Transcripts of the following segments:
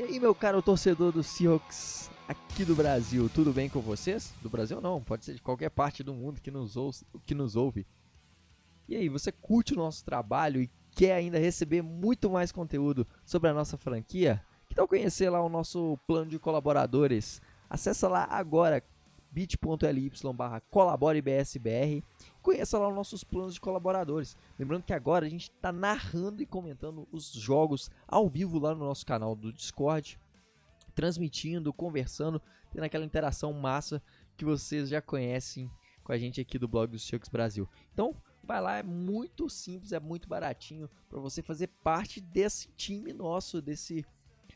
E aí, meu caro torcedor do Seahawks aqui do Brasil, tudo bem com vocês? Do Brasil não, pode ser de qualquer parte do mundo que nos, ouça, que nos ouve. E aí, você curte o nosso trabalho e quer ainda receber muito mais conteúdo sobre a nossa franquia? Que tal conhecer lá o nosso plano de colaboradores? Acesse lá agora bit.ly barra colaborebsbr conheça lá os nossos planos de colaboradores. Lembrando que agora a gente está narrando e comentando os jogos ao vivo lá no nosso canal do Discord, transmitindo, conversando, tendo aquela interação massa que vocês já conhecem com a gente aqui do blog dos Chucks Brasil. Então, vai lá, é muito simples, é muito baratinho para você fazer parte desse time nosso, desse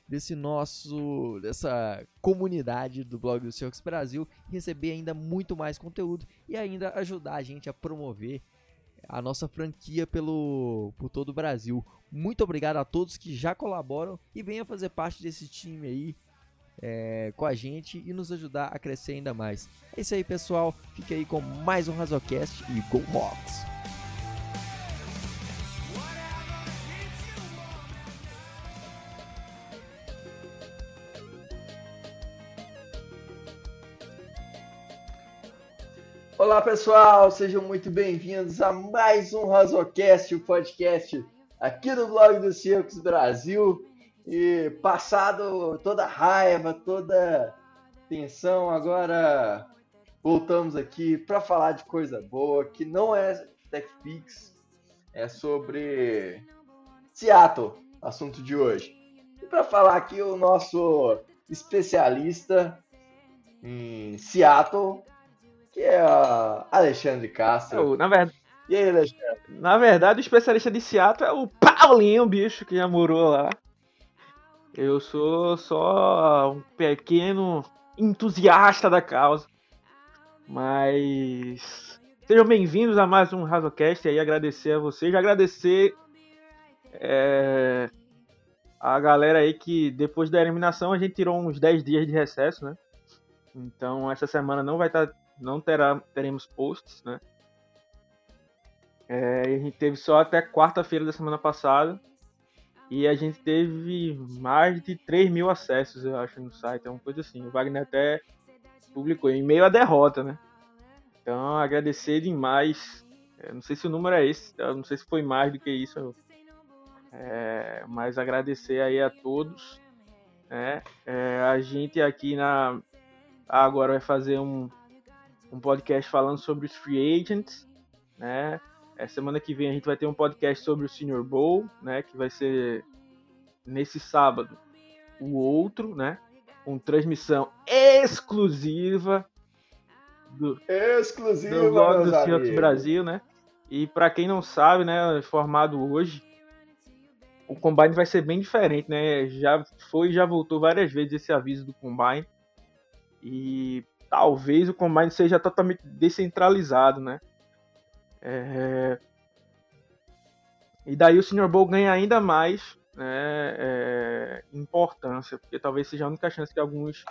desse nosso dessa comunidade do blog do Seahawks Brasil, receber ainda muito mais conteúdo e ainda ajudar a gente a promover a nossa franquia pelo por todo o Brasil. Muito obrigado a todos que já colaboram e venham fazer parte desse time aí é, com a gente e nos ajudar a crescer ainda mais. É isso aí, pessoal. Fique aí com mais um Razocast e Go Hawks! Olá pessoal, sejam muito bem-vindos a mais um Razocast, o podcast aqui do blog do Circos Brasil. E passado toda raiva, toda tensão, agora voltamos aqui para falar de coisa boa, que não é TechPix, é sobre Seattle, assunto de hoje. E para falar aqui o nosso especialista em Seattle, que é a Alexandre Castro. É na verdade. E aí, Alexandre? Na verdade, o especialista de Seattle é o Paulinho, bicho, que já morou lá. Eu sou só um pequeno entusiasta da causa. Mas sejam bem-vindos a mais um Razocast aí, agradecer a vocês, agradecer é, a galera aí que depois da eliminação a gente tirou uns 10 dias de recesso, né? Então essa semana não vai estar tá não terá, teremos posts, né? É, a gente teve só até quarta-feira da semana passada. E a gente teve mais de 3 mil acessos, eu acho, no site. É uma coisa assim. O Wagner até publicou em meio à derrota, né? Então, agradecer demais. Eu é, não sei se o número é esse, eu não sei se foi mais do que isso. É, mas agradecer aí a todos. Né? É, a gente aqui na. Agora vai fazer um, um podcast falando sobre os free agents, né? É, semana que vem a gente vai ter um podcast sobre o Senior Bowl, né? Que vai ser nesse sábado o outro, né? Com transmissão exclusiva do, exclusiva, do blog do Seahawks Brasil, né? E para quem não sabe, né? Formado hoje, o Combine vai ser bem diferente, né? Já foi já voltou várias vezes esse aviso do Combine. E talvez o Combine seja totalmente descentralizado, né? É... E daí o Senior Bowl ganha ainda mais né, é, importância, porque talvez seja a única chance que alguns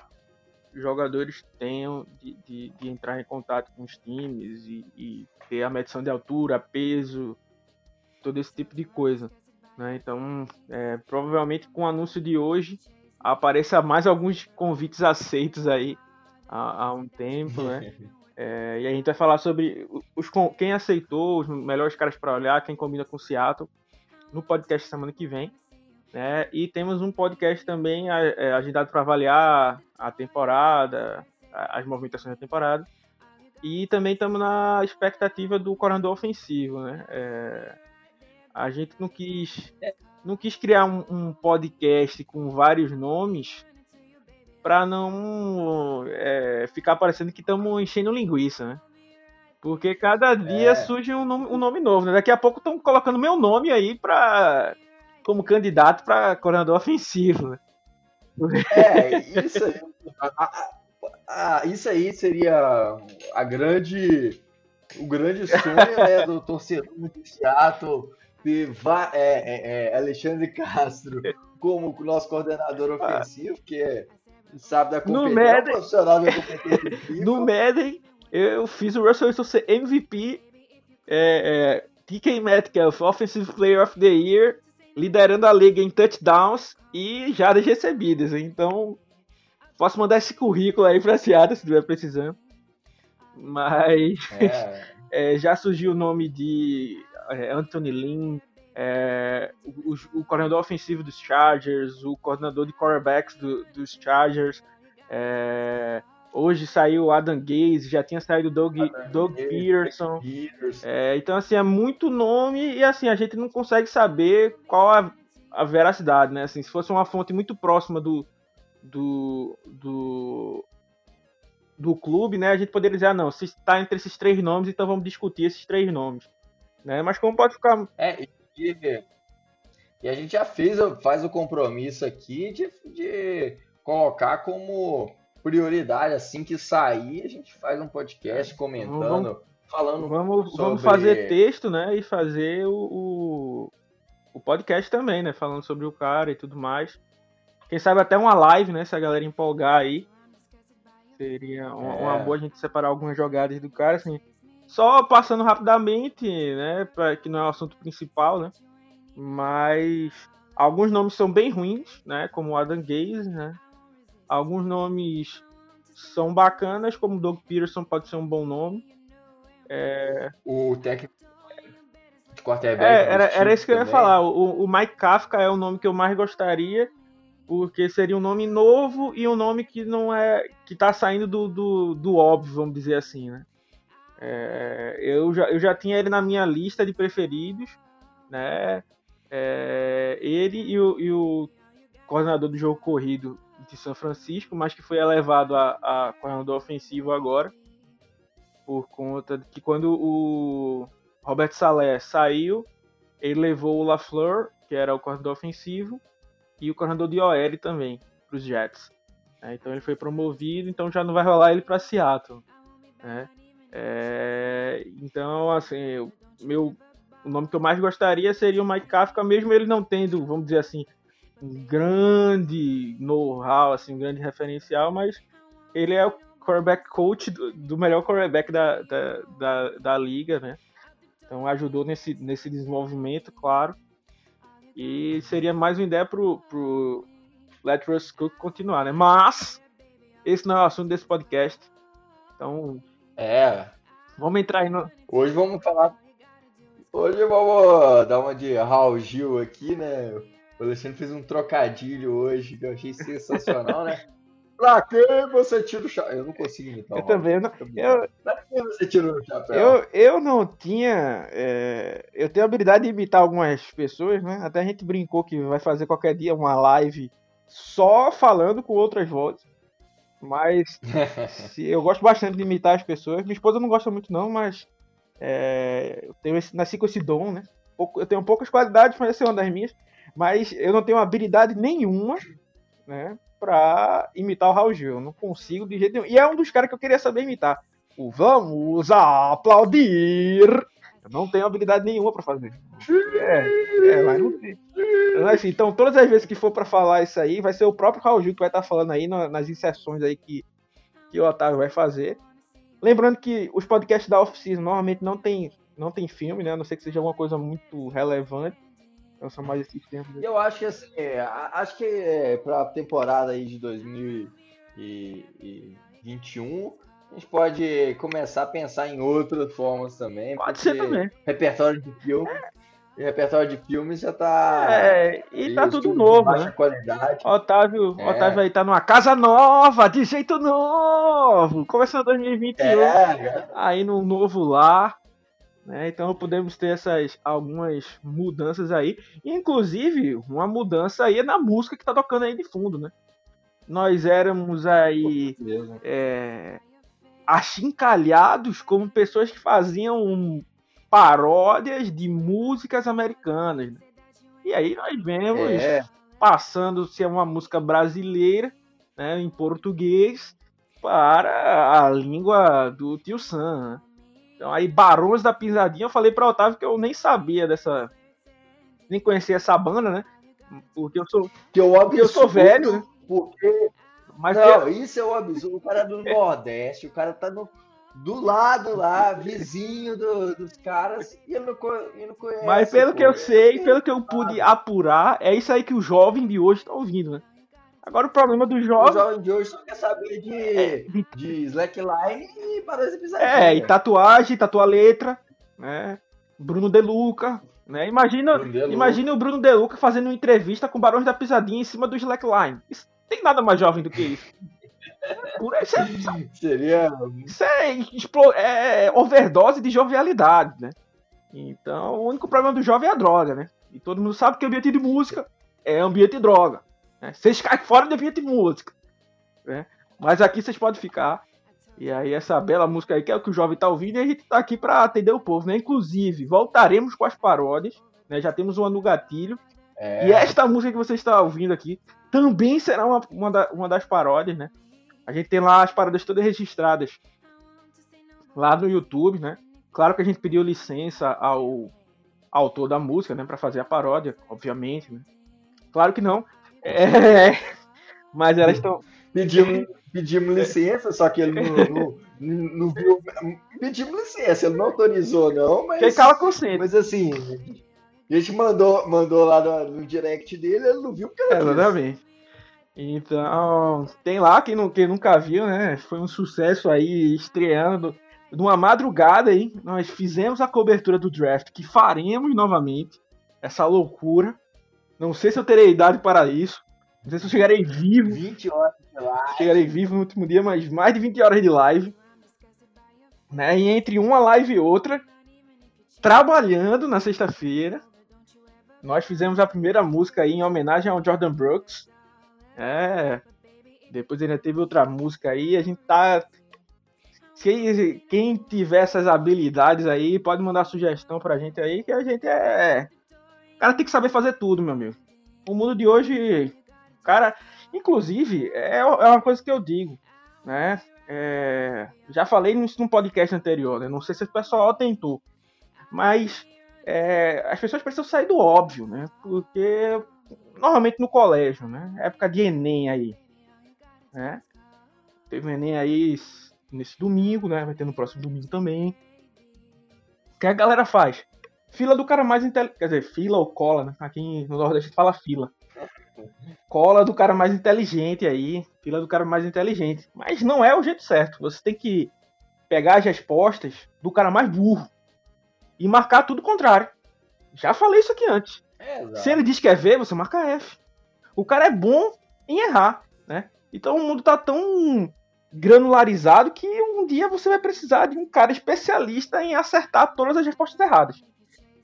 jogadores tenham de, de, de entrar em contato com os times e, e, ter a medição de altura, peso, todo esse tipo de coisa. Né? Então, é, provavelmente com o anúncio de hoje apareça mais alguns convites aceitos aí há, há um tempo, né? É, e a gente vai falar sobre os, quem aceitou, os melhores caras para olhar, quem combina com Seattle, no podcast semana que vem. Né? E temos um podcast também é, agendado para avaliar a temporada, as movimentações da temporada. E também estamos na expectativa do coordenador ofensivo. Né? É, a gente não quis, não quis criar um, um podcast com vários nomes para não é, ficar parecendo que estamos enchendo linguiça, né? Porque cada dia é. surge um nome, um nome, novo, né? Daqui a pouco estão colocando meu nome aí para como candidato para coordenador ofensivo. Né? É, isso, a, a, isso aí seria a grande o grande sonho né, do torcedor do Seattle de é, é, é, Alexandre Castro como nosso coordenador ah. ofensivo, que é sabe da competição, no Madden, profissional da competição. no Madden, eu fiz o Russell Wilson ser MVP, é, é, TK Metcalf, Offensive Player of the Year liderando a liga em touchdowns e jardas recebidas. Então, posso mandar esse currículo aí pra Seattle se estiver precisando. Mas é. é, já surgiu o nome de é, Anthony Lynn, é, o, o, coordenador ofensivo dos Chargers, o coordenador de quarterbacks do, dos Chargers. É, hoje saiu Adam Gaze, já tinha saído Doug, Doug Peterson. É, então, assim, é muito nome e assim, a gente não consegue saber qual a, a veracidade, né? Assim, se fosse uma fonte muito próxima do, do, do, do clube, né? A gente poderia dizer, ah, não, se está entre esses três nomes, então vamos discutir esses três nomes. Né? Mas como pode ficar. É, e, e a gente já fez, faz o compromisso aqui de, de colocar como prioridade, assim que sair, a gente faz um podcast comentando, vamos, falando. Vamos, sobre... vamos fazer texto, né? E fazer o, o, o, podcast também, né? Falando sobre o cara e tudo mais. Quem sabe até uma live, né? Se a galera empolgar aí. Seria uma, é. uma boa a gente separar algumas jogadas do cara, assim. Só passando rapidamente, né, pra, que não é o assunto principal, né, mas alguns nomes são bem ruins, né, como Adam Gaze, né, alguns nomes são bacanas, como Doug Peterson pode ser um bom nome. É... O técnico de quarterback. É, era, era isso que eu ia falar. O, o Mike Kafka é o nome que eu mais gostaria, porque seria um nome novo e um nome que não é. que tá saindo do, do, do óbvio, vamos dizer assim, né? É, eu, já, eu já tinha ele na minha lista de preferidos, né? É, ele e o, e o, coordenador do jogo corrido de São Francisco, mas que foi elevado a, a coordenador ofensivo agora, por conta de que quando o Robert Salé saiu, ele levou o LaFleur, que era o coordenador ofensivo, e o coordenador de OL também, para os Jets. É, então ele foi promovido, então já não vai rolar ele para Seattle. Né? É, então, assim, meu, o nome que eu mais gostaria seria o Mike Kafka, mesmo ele não tendo, vamos dizer assim, um grande know-how, assim, um grande referencial, mas ele é o quarterback coach do, do melhor quarterback da, da, da, da, liga, né? Então ajudou nesse, nesse desenvolvimento, claro. E seria mais uma ideia pro, pro Let Cook continuar, né? Mas esse não é o assunto desse podcast. Então é. Vamos entrar aí no. Hoje vamos falar. Hoje vamos dar uma de Raul Gil aqui, né? O Alexandre fez um trocadilho hoje que eu achei sensacional, né? Pra que você tira o chapéu? Eu não consigo imitar. Eu também. Eu não... Eu... Pra que você tira o chapéu? Eu, eu não tinha. É... Eu tenho a habilidade de imitar algumas pessoas, né? Até a gente brincou que vai fazer qualquer dia uma live só falando com outras vozes. Mas se, eu gosto bastante de imitar as pessoas. Minha esposa não gosta muito, não, mas é, eu tenho esse, nasci com esse dom, né? Eu tenho poucas qualidades, mas essa é uma das minhas. Mas eu não tenho habilidade nenhuma, né? Pra imitar o Raul Gil. Eu não consigo de jeito nenhum. E é um dos caras que eu queria saber imitar. O vamos aplaudir. Eu não tenho habilidade nenhuma para fazer. É, é, mas não tem. Assim, então, todas as vezes que for para falar isso aí, vai ser o próprio Raul Gil que vai estar tá falando aí nas inserções aí que, que o Otávio vai fazer. Lembrando que os podcasts da off-season normalmente não tem, não tem filme, né? A não ser que seja alguma coisa muito relevante. Então são mais esses tempos. Eu acho que assim, é, acho que é, pra temporada aí de 2021 a gente pode começar a pensar em outras formas também. Pode ser também. Repertório de filme. E repertório de filmes já tá. É, e tá tudo novo. Baixa né? qualidade. Otávio, é. Otávio aí tá numa casa nova, de jeito novo. Começando 2021. É, aí num novo lar. Né? Então podemos ter essas algumas mudanças aí. Inclusive, uma mudança aí é na música que tá tocando aí de fundo, né? Nós éramos aí. É, achincalhados como pessoas que faziam paródias de músicas americanas. Né? E aí nós vemos é. passando se é uma música brasileira, né, em português, para a língua do tio Sam. Né? Então aí Barões da Pisadinha, eu falei para Otávio que eu nem sabia dessa, nem conhecia essa banda, né? Porque eu sou, que eu, eu sou velho, né? Porque mas não, isso é o absurdo. O cara é do Nordeste, o cara tá no. do lado lá, vizinho do, dos caras, e não, ele não conhece. Mas pelo pô. que eu sei, pelo que eu pude apurar, é isso aí que o jovem de hoje tá ouvindo, né? Agora o problema do jovem. O jovem de hoje só quer saber de, é. de slackline e parece pisadinha. É, e tatuagem, tatuar letra, né? Bruno De Luca, né? Imagina, imagina o Bruno De Luca fazendo uma entrevista com Barões da Pisadinha em cima do slackline. Isso tem nada mais jovem do que isso. Isso é, Seria. Isso é, é, é, overdose de jovialidade, né? Então, o único problema do jovem é a droga, né? E todo mundo sabe que ambiente de música é ambiente de droga. Né? Vocês caem fora do ambiente de música. Né? Mas aqui vocês podem ficar. E aí, essa bela música aí, que é o que o jovem tá ouvindo, e a gente tá aqui para atender o povo, né? Inclusive, voltaremos com as paródias, né? Já temos uma no gatilho. É. E esta música que você está ouvindo aqui também será uma, uma, da, uma das paródias, né? A gente tem lá as paródias todas registradas lá no YouTube, né? Claro que a gente pediu licença ao autor da música, né, para fazer a paródia, obviamente, né? Claro que não. É, mas elas estão pedimos, pedimos licença, só que ele não, não, não, viu. Pedimos licença, ele não autorizou, não, mas. Quem cala consciente. Mas assim, a gente mandou, mandou lá no, no direct dele, ele não viu porque era. Exatamente. Então, tem lá, quem, não, quem nunca viu, né? Foi um sucesso aí, estreando. Numa madrugada aí, nós fizemos a cobertura do draft, que faremos novamente. Essa loucura. Não sei se eu terei idade para isso. Não sei se eu chegarei vivo. 20 horas de live. Chegarei vivo no último dia, mas mais de 20 horas de live. Né? E entre uma live e outra, trabalhando na sexta-feira, nós fizemos a primeira música aí em homenagem ao Jordan Brooks. É. Depois ainda teve outra música aí. A gente tá. Quem, quem tiver essas habilidades aí, pode mandar sugestão pra gente aí, que a gente é. O cara tem que saber fazer tudo, meu amigo. O mundo de hoje. Cara. Inclusive, é, é uma coisa que eu digo, né? É, já falei nisso num podcast anterior, né? Não sei se o pessoal tentou. Mas é, as pessoas precisam sair do óbvio, né? Porque normalmente no colégio, né? Época de Enem aí, né? Teve Enem aí nesse domingo, né? Vai ter no próximo domingo também. O que a galera faz? Fila do cara mais inteligente. Quer dizer, fila ou cola, né? Aqui no Nordeste fala fila. Cola do cara mais inteligente aí. Fila do cara mais inteligente. Mas não é o jeito certo. Você tem que pegar as respostas do cara mais burro. E marcar tudo contrário. Já falei isso aqui antes. É, Se ele diz que é V, você marca F. O cara é bom em errar, né? Então o mundo tá tão granularizado que um dia você vai precisar de um cara especialista em acertar todas as respostas erradas,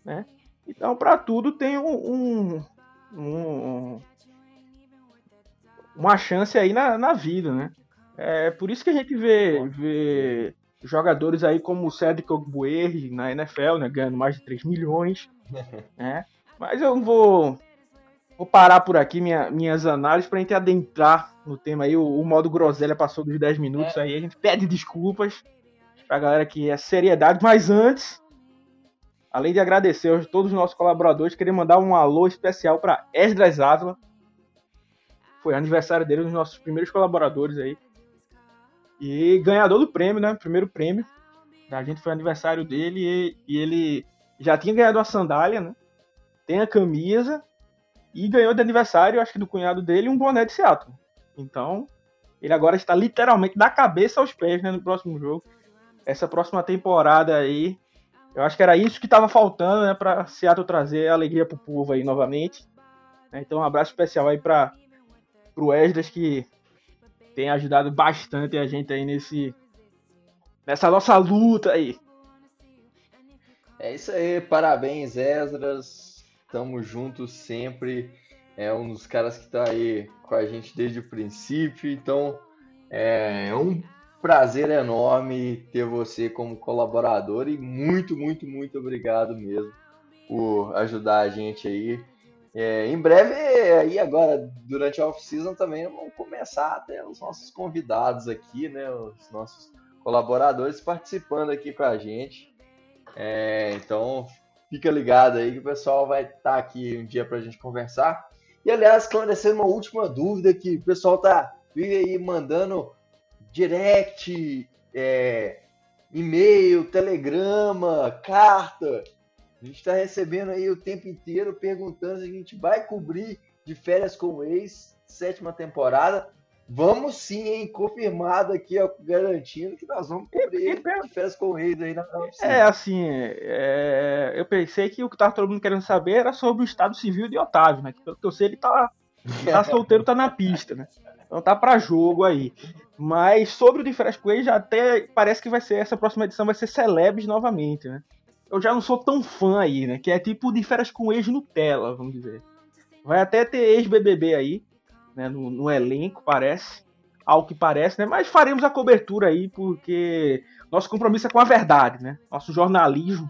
né? Então para tudo tem um, um, um, uma chance aí na, na vida, né? É por isso que a gente vê, vê jogadores aí como o Cedric Ogbuerri na NFL, né, ganhando mais de 3 milhões, né? Mas eu vou, vou parar por aqui minha, minhas análises para gente adentrar no tema aí. O, o, modo groselha passou dos 10 minutos é. aí. A gente pede desculpas pra galera que é seriedade. Mas antes, além de agradecer a todos os nossos colaboradores, queria mandar um alô especial para Esdras Ávila. Foi aniversário dele, um dos nossos primeiros colaboradores aí. E ganhador do prêmio, né? Primeiro prêmio. A gente foi aniversário dele e, e ele já tinha ganhado a sandália, né? tem a camisa e ganhou de aniversário, acho que do cunhado dele, um boné de Seattle. Então, ele agora está literalmente da cabeça aos pés né, no próximo jogo. Essa próxima temporada aí, eu acho que era isso que estava faltando né, para Seattle trazer alegria para o povo aí novamente. Então, um abraço especial aí para o Esdras que tem ajudado bastante a gente aí nesse nessa nossa luta aí. É isso aí, parabéns, Esdras. Tamo junto sempre. É um dos caras que tá aí com a gente desde o princípio. Então, é um prazer enorme ter você como colaborador e muito, muito, muito obrigado mesmo por ajudar a gente aí. É, em breve, aí agora, durante a off-season também, vamos começar a ter os nossos convidados aqui, né? Os nossos colaboradores participando aqui com a gente. É, então, Fica ligado aí que o pessoal vai estar tá aqui um dia para a gente conversar. E aliás, esclarecendo uma última dúvida que o pessoal tá vive aí mandando direct, é, e-mail, telegrama, carta. A gente está recebendo aí o tempo inteiro perguntando se a gente vai cobrir de férias com o ex, sétima temporada. Vamos sim, hein? Confirmado aqui, ó, garantindo que nós vamos cobrir de férias com o ex aí na É, assim, é, eu pensei que o que tava todo mundo querendo saber era sobre o estado civil de Otávio, né? Que pelo que eu sei, ele tá, tá solteiro, tá na pista, né? Então tá para jogo aí. Mas sobre o de férias com ex, já até parece que vai ser, essa próxima edição vai ser Celebs novamente, né? Eu já não sou tão fã aí, né? Que é tipo de férias com ex Nutella, vamos dizer. Vai até ter ex-BBB aí, né? No, no elenco, parece. Ao que parece, né? Mas faremos a cobertura aí, porque nosso compromisso é com a verdade, né? Nosso jornalismo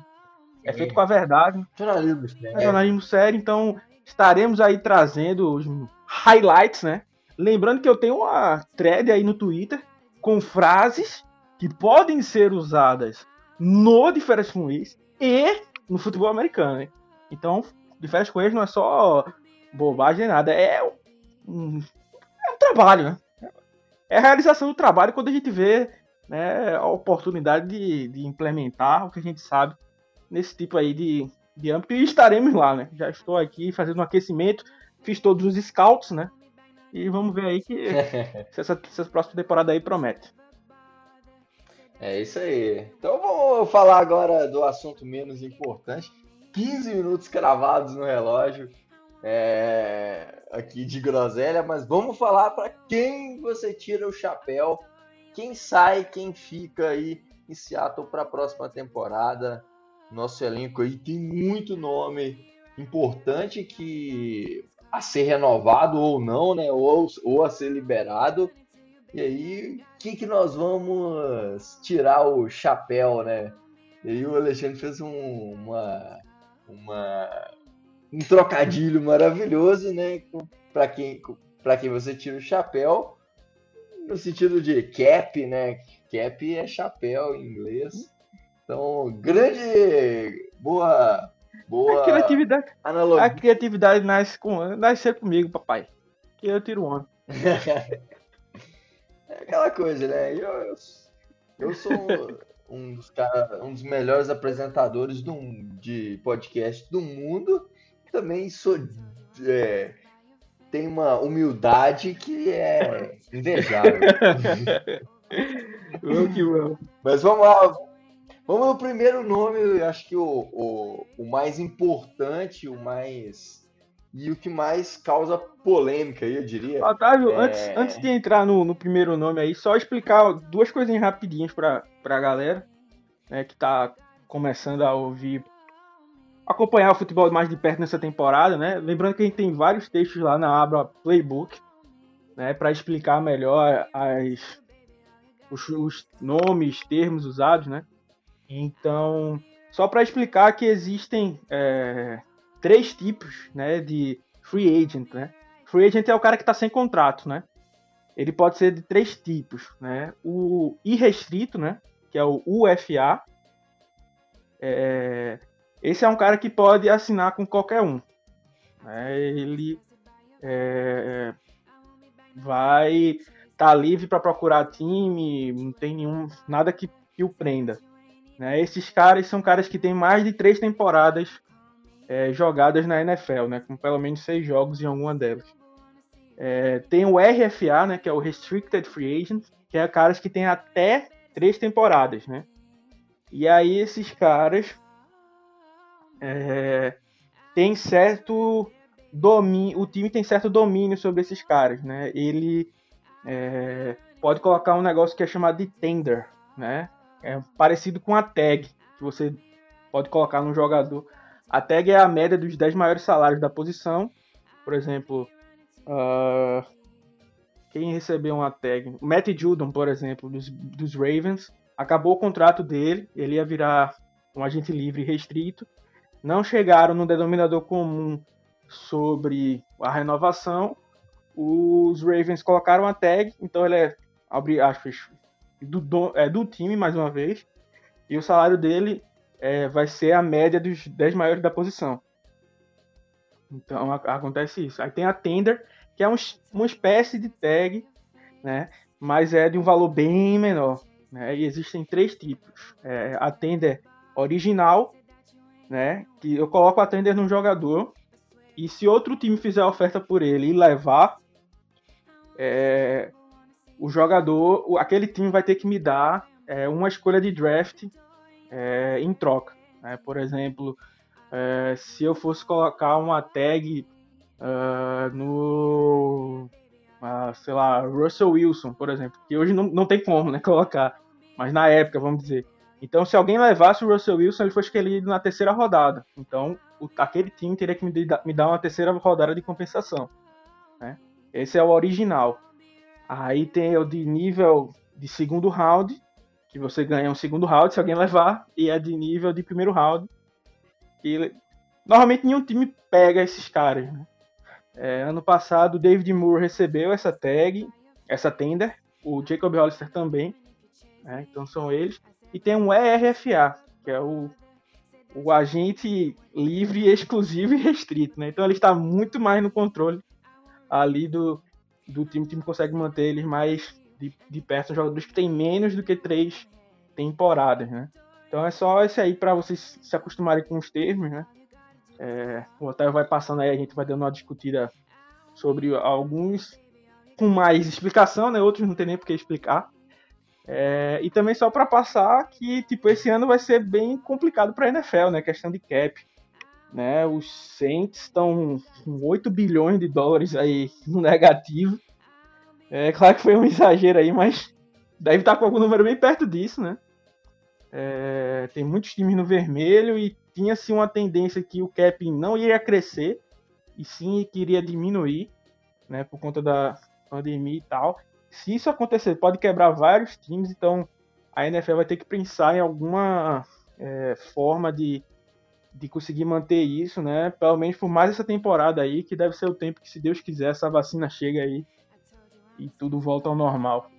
é, é feito com a verdade. Jornalismo sério. É jornalismo sério, então estaremos aí trazendo os highlights, né? Lembrando que eu tenho uma thread aí no Twitter com frases que podem ser usadas no de férias com ex e no futebol americano. Hein? Então, de férias com ex não é só bobagem nada, é um, é um trabalho, né? É a realização do trabalho quando a gente vê né, a oportunidade de, de implementar o que a gente sabe nesse tipo aí de, de âmbito e estaremos lá, né? Já estou aqui fazendo um aquecimento, fiz todos os scouts, né? E vamos ver aí que se essa, se essa próxima temporada aí promete. É isso aí. Então vamos falar agora do assunto menos importante. 15 minutos cravados no relógio é, aqui de groselha, mas vamos falar para quem você tira o chapéu, quem sai, quem fica aí em Seattle para a próxima temporada. Nosso elenco aí tem muito nome importante que a ser renovado ou não, né? Ou, ou a ser liberado. E aí, o que, que nós vamos tirar o chapéu, né? E aí o Alexandre fez um, uma, uma, um trocadilho maravilhoso, né? Para quem, para quem você tira o chapéu, no sentido de cap, né? Cap é chapéu em inglês. Então, grande, boa Boa. A criatividade, analogia. a criatividade nasce com, nasce comigo, papai. Que eu tiro onda. é aquela coisa, né? Eu, eu, eu sou um dos, cara, um dos melhores apresentadores do, de podcast do mundo. Também sou. É, tem uma humildade que é invejável. Mas vamos lá, Vamos no primeiro nome, eu acho que o, o, o mais importante, o mais. E o que mais causa polêmica, eu diria. Otávio, é... antes, antes de entrar no, no primeiro nome aí, só explicar duas coisinhas rapidinhas pra, pra galera né, que tá começando a ouvir, acompanhar o futebol mais de perto nessa temporada, né? Lembrando que a gente tem vários textos lá na aba Playbook, né, para explicar melhor as, os, os nomes, termos usados, né? Então, só para explicar que existem é, três tipos né, de free agent. Né? Free agent é o cara que está sem contrato. Né? Ele pode ser de três tipos. Né? O irrestrito, né, que é o UFA. É, esse é um cara que pode assinar com qualquer um. Né? Ele é, vai estar tá livre para procurar time, não tem nenhum nada que, que o prenda. Né? Esses caras são caras que têm mais de três temporadas é, jogadas na NFL, né? com pelo menos seis jogos em alguma delas. É, tem o RFA, né, que é o Restricted Free Agent, que é caras que têm até três temporadas, né? E aí esses caras é, tem certo domínio, o time tem certo domínio sobre esses caras, né? Ele é, pode colocar um negócio que é chamado de tender, né? É parecido com a tag, que você pode colocar no jogador. A tag é a média dos 10 maiores salários da posição. Por exemplo, uh, quem recebeu uma tag? Matt Judon, por exemplo, dos, dos Ravens, acabou o contrato dele, ele ia virar um agente livre restrito. Não chegaram no denominador comum sobre a renovação. Os Ravens colocaram a tag, então ele é, abre aspas, do, é, do time, mais uma vez, e o salário dele é, vai ser a média dos 10 maiores da posição. Então a, acontece isso. Aí tem a tender, que é um, uma espécie de tag, né? Mas é de um valor bem menor. né? E existem três tipos. É, a tender original, né? Que eu coloco a tender no jogador e se outro time fizer oferta por ele e levar, é, o jogador, aquele time vai ter que me dar é, uma escolha de draft é, em troca. Né? Por exemplo, é, se eu fosse colocar uma tag uh, no, uh, sei lá, Russell Wilson, por exemplo, que hoje não, não tem como né, colocar, mas na época, vamos dizer. Então, se alguém levasse o Russell Wilson, ele foi escolhido na terceira rodada. Então, o, aquele time teria que me, me, dar uma terceira rodada de compensação. Né? Esse é o original. Aí tem o de nível de segundo round, que você ganha um segundo round se alguém levar, e é de nível de primeiro round. Que normalmente nenhum time pega esses caras. Né? É, ano passado, o David Moore recebeu essa tag, essa tender, o Jacob Hollister também. Né? Então são eles. E tem um ERFA, que é o, o agente livre, exclusivo e restrito. Né? Então ele está muito mais no controle ali do, do time. O time consegue manter eles mais de, de perto. Jogadores que têm menos do que três temporadas. Né? Então é só esse aí para vocês se acostumarem com os termos. Né? É, o Otávio vai passando aí, a gente vai dando uma discutida sobre alguns com mais explicação, né? Outros não tem nem por que explicar. É, e também só para passar que tipo esse ano vai ser bem complicado para a NFL, né? Questão de cap, né? Os Saints estão com 8 bilhões de dólares aí no negativo. É claro que foi um exagero aí, mas deve estar com algum número bem perto disso, né? É, tem muitos times no vermelho e tinha-se uma tendência que o cap não ia crescer e sim que iria diminuir, né? Por conta da pandemia e tal se isso acontecer, pode quebrar vários times, então a NFL vai ter que pensar em alguma é, forma de, de conseguir manter isso, né? Pelo menos por mais essa temporada aí, que deve ser o tempo que, se Deus quiser, essa vacina chega aí e tudo volta ao normal.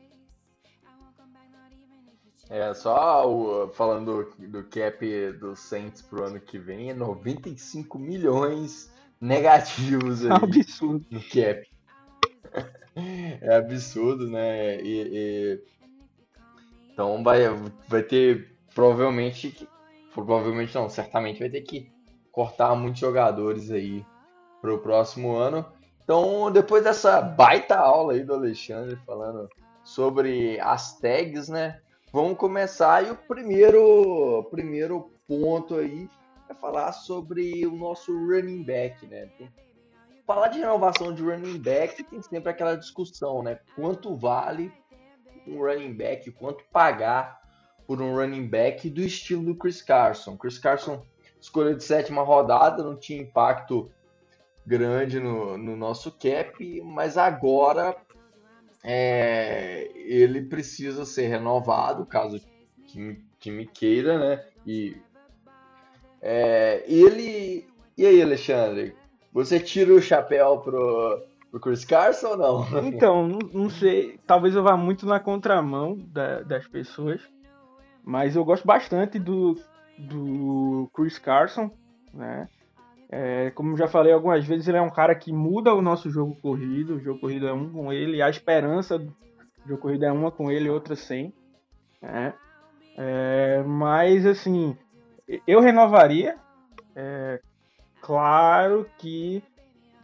É, só o, falando do, do cap do Saints pro ano que vem, é 95 milhões negativos aí Absurdo. no cap. é absurdo, né? E, e... Então vai, vai ter provavelmente, provavelmente não, certamente vai ter que cortar muitos jogadores aí para o próximo ano. Então, depois dessa baita aula aí do Alexandre falando sobre as tags, né? Vamos começar e o primeiro, primeiro ponto aí é falar sobre o nosso running back, né? Falar de renovação de running back tem sempre aquela discussão, né? Quanto vale um running back, quanto pagar por um running back do estilo do Chris Carson. Chris Carson escolheu de sétima rodada, não tinha impacto grande no, no nosso cap, mas agora é, ele precisa ser renovado, caso o time, time queira, né? E é, ele. E aí, Alexandre? Você tira o chapéu pro, pro Chris Carson ou não? Então, não, não sei. Talvez eu vá muito na contramão da, das pessoas. Mas eu gosto bastante do, do Chris Carson, né? É, como já falei algumas vezes, ele é um cara que muda o nosso jogo corrido. O jogo corrido é um com ele, a esperança do jogo corrido é uma com ele e outra sem. Né? É, mas, assim, eu renovaria. É, Claro que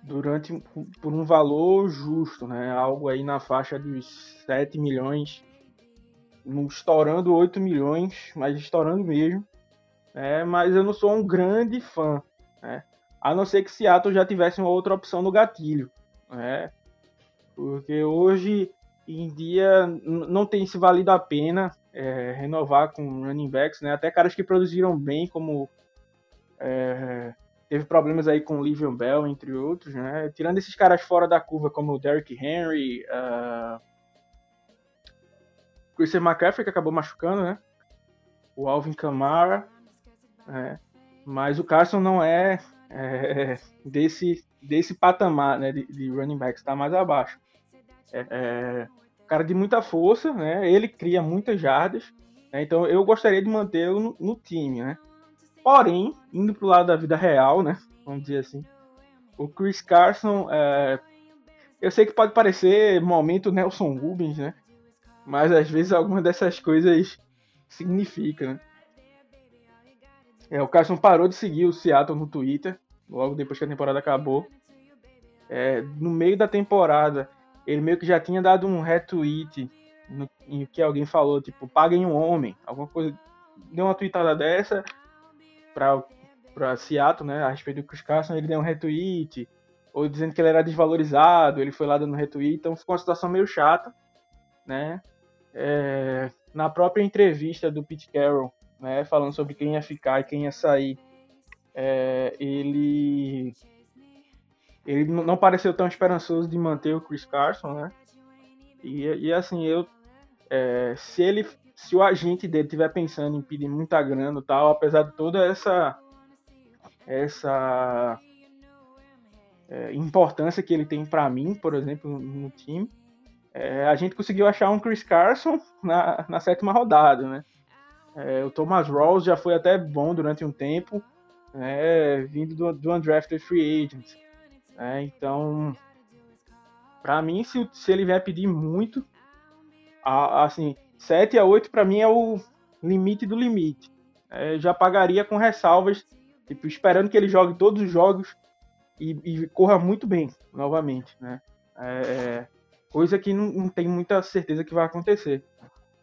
durante por um valor justo, né? Algo aí na faixa dos 7 milhões, estourando 8 milhões, mas estourando mesmo. É, mas eu não sou um grande fã, né? A não ser que Seattle já tivesse uma outra opção no gatilho, né? Porque hoje em dia não tem se valido a pena é, renovar com running backs, né? Até caras que produziram bem, como é, teve problemas aí com o Livion Bell, entre outros, né? Tirando esses caras fora da curva, como o Derrick Henry, uh... Christian McCaffrey, que acabou machucando, né? O Alvin Kamara, né? Mas o Carson não é, é desse, desse patamar, né? De, de running back, está mais abaixo. É, é, cara de muita força, né? Ele cria muitas jardas, né? Então eu gostaria de mantê-lo no, no time, né? Porém, indo pro lado da vida real, né? Vamos dizer assim. O Chris Carson, é... eu sei que pode parecer momento Nelson Rubens, né? mas às vezes alguma dessas coisas significa, né? É, o Carson parou de seguir o Seattle no Twitter, logo depois que a temporada acabou. É, no meio da temporada, ele meio que já tinha dado um retweet no, em que alguém falou, tipo, paguem um homem, alguma coisa. Deu uma tweetada dessa pra, pra Seattle, né, a respeito do Chris Carson, ele deu um retweet, ou dizendo que ele era desvalorizado, ele foi lá dando retweet, então ficou uma situação meio chata, né. É, na própria entrevista do Pete Carroll, né, falando sobre quem ia ficar e quem ia sair, é, ele ele não pareceu tão esperançoso de manter o Chris Carson, né? E, e assim, eu é, se ele se o agente dele estiver pensando em pedir muita grana e tal, apesar de toda essa essa é, importância que ele tem para mim, por exemplo, no, no time, é, a gente conseguiu achar um Chris Carson na, na sétima rodada, né? É, o Thomas Rawls já foi até bom durante um tempo, né, vindo do, do undrafted free agent. Né, então, para mim, se, se ele vier pedir muito, a, assim, 7 a 8 para mim é o limite do limite. É, já pagaria com ressalvas, tipo, esperando que ele jogue todos os jogos e, e corra muito bem novamente, né? É, é coisa que não, não tem muita certeza que vai acontecer.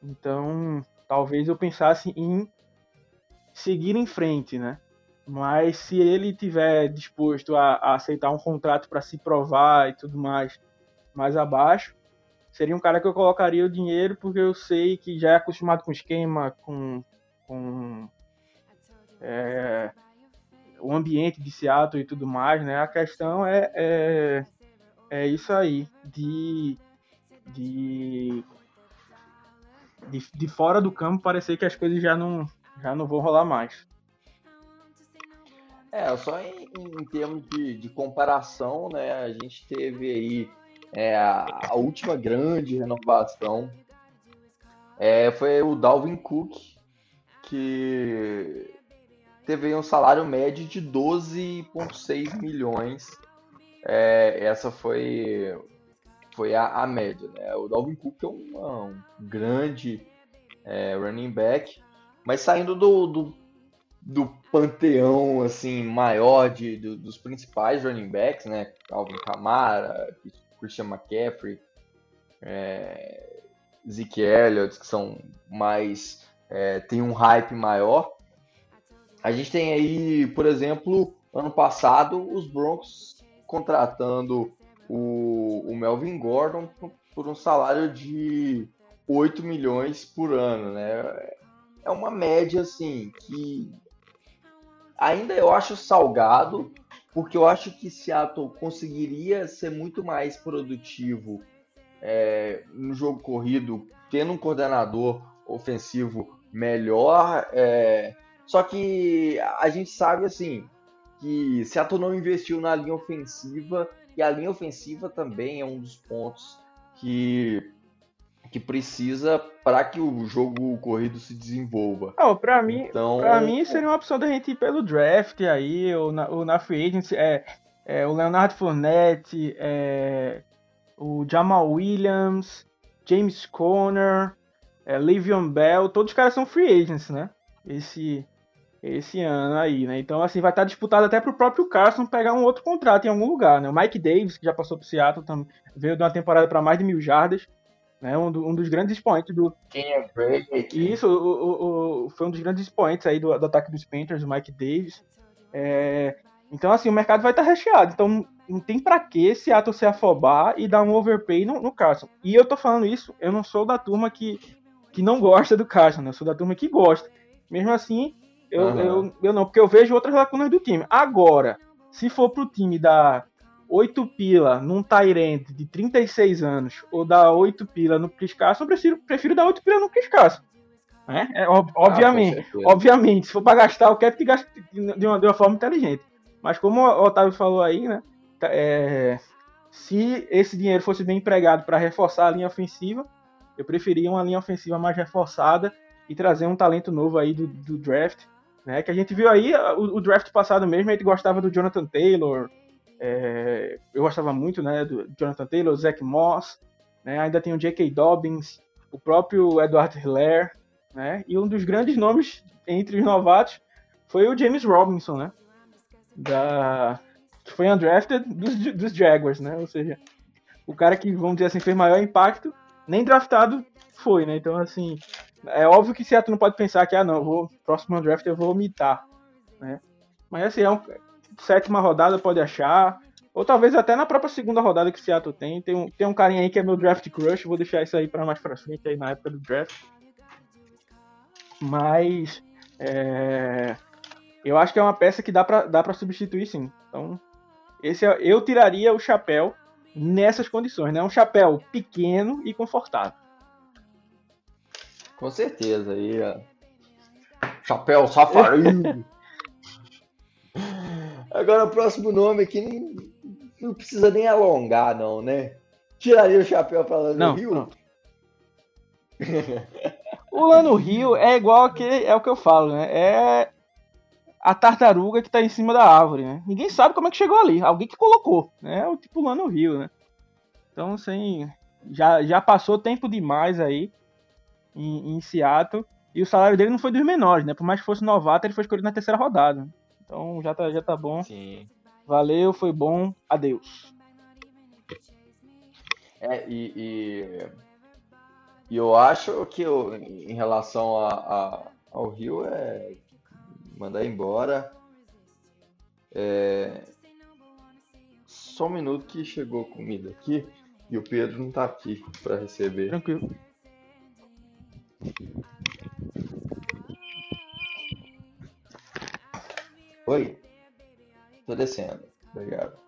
Então, talvez eu pensasse em seguir em frente, né? Mas se ele tiver disposto a, a aceitar um contrato para se provar e tudo mais mais abaixo, seria um cara que eu colocaria o dinheiro porque eu sei que já é acostumado com esquema, com, com é, o ambiente de Seattle e tudo mais, né? A questão é, é, é isso aí, de, de de, de fora do campo parecer que as coisas já não, já não vão rolar mais. É, só em, em termos de, de, comparação, né, a gente teve aí é, a, última grande renovação é, foi o Dalvin Cook, que teve um salário médio de 12,6 milhões. É, essa foi foi a, a média. Né? O Dalvin Cook é um, um grande é, running back, mas saindo do, do, do panteão assim maior de, do, dos principais running backs, né? Alvin Kamara, Christian McCaffrey, é, Zeke Elliott, que são mais é, tem um hype maior. A gente tem aí, por exemplo, ano passado os Broncos contratando o, o Melvin Gordon por um salário de 8 milhões por ano, né? É uma média assim que ainda eu acho salgado, porque eu acho que Seattle conseguiria ser muito mais produtivo é, no jogo corrido, tendo um coordenador ofensivo melhor. É, só que a gente sabe assim que Seattle não investiu na linha ofensiva e a linha ofensiva também é um dos pontos que, que precisa para que o jogo corrido se desenvolva. Oh, para mim, então, para mim seria uma opção da gente ir pelo draft aí, ou na, ou na free agency, é, é, o Leonardo Fournette, é, o Jamal Williams, James Conner, é, Le'Veon Bell, todos os caras são free agents, né? Esse, esse ano aí, né? Então, assim, vai estar disputado até pro próprio Carson pegar um outro contrato em algum lugar, né? O Mike Davis, que já passou pro Seattle, também, veio de uma temporada para mais de mil jardas, né? Um, do, um dos grandes expoentes do... Kenny Break. Isso, o, o, o, foi um dos grandes expoentes aí do, do ataque dos Panthers, o Mike Davis. É... Então, assim, o mercado vai estar recheado. Então, não tem para que Seattle se afobar e dar um overpay no, no Carson. E eu tô falando isso, eu não sou da turma que, que não gosta do Carson, né? Eu sou da turma que gosta. Mesmo assim, eu, uhum. eu, eu não, porque eu vejo outras lacunas do time. Agora, se for pro time dar 8 pila num Tyrant de 36 anos ou dar 8 pila no Chris Carson, eu prefiro, prefiro dar 8 pila no Chris Carson. Né? É, ob, ah, obviamente, obviamente, se for para gastar, eu quero que gaste de uma, de uma forma inteligente. Mas como o Otávio falou aí, né? Tá, é, se esse dinheiro fosse bem empregado para reforçar a linha ofensiva, eu preferia uma linha ofensiva mais reforçada e trazer um talento novo aí do, do draft né? Que a gente viu aí, o, o draft passado mesmo, a gente gostava do Jonathan Taylor, é, eu gostava muito né, do Jonathan Taylor, Zach Moss, né? ainda tem o J.K. Dobbins, o próprio Edward Hilaire, né? E um dos grandes nomes entre os novatos foi o James Robinson, né? Da que foi undrafted dos, dos Jaguars, né? Ou seja, o cara que, vamos dizer assim, fez maior impacto, nem draftado foi, né? Então, assim, é óbvio que Seattle não pode pensar que, ah, não, vou, próximo draft eu vou vomitar, né? Mas, assim, é um, sétima rodada pode achar, ou talvez até na própria segunda rodada que Seattle tem. Tem um, tem um carinha aí que é meu draft crush, vou deixar isso aí para mais pra frente, aí na época do draft. Mas, é, eu acho que é uma peça que dá pra, dá pra substituir, sim. Então, esse é, eu tiraria o chapéu nessas condições, né? Um chapéu pequeno e confortável. Com certeza. aí Chapéu safari. Agora o próximo nome aqui nem, não precisa nem alongar, não, né? Tiraria o chapéu para lá no Rio? Não. o Lano Rio é igual que é o que eu falo, né? É a tartaruga que tá em cima da árvore, né? Ninguém sabe como é que chegou ali. Alguém que colocou, né? É o tipo lá no Rio, né? Então, assim, já, já passou tempo demais aí em, em Seattle. E o salário dele não foi dos menores, né? Por mais que fosse novato, ele foi escolhido na terceira rodada. Então já tá, já tá bom. Sim. Valeu, foi bom. Adeus. É, e, e, e eu acho que eu, em relação a, a, ao Rio é mandar embora. É... Só um minuto que chegou comida aqui e o Pedro não tá aqui para receber. Tranquilo. Oi. Tô descendo. Obrigado.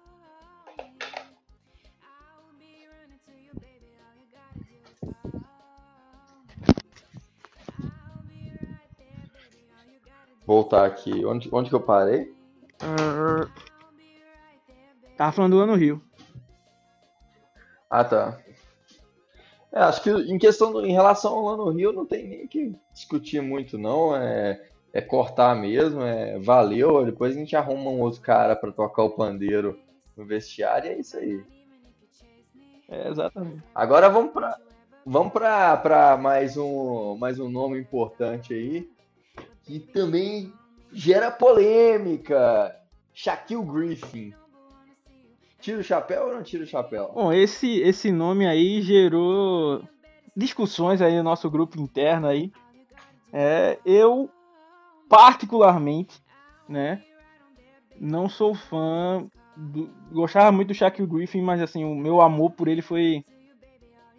voltar aqui. Onde, onde que eu parei? Uh, tava falando do ano Rio. Ah, tá. É, acho que em questão do, em relação ao ano Rio não tem nem que discutir muito não, é, é cortar mesmo, é valeu, depois a gente arruma um outro cara para tocar o pandeiro no vestiário e é isso aí. É, exatamente. Agora vamos para vamos para mais um mais um nome importante aí, que também gera polêmica. Shaquille Griffin. Tira o chapéu ou não tira o chapéu? Bom, esse, esse nome aí gerou discussões aí no nosso grupo interno aí. É, eu, particularmente, né, não sou fã, do, gostava muito do Shaquille Griffin, mas assim, o meu amor por ele foi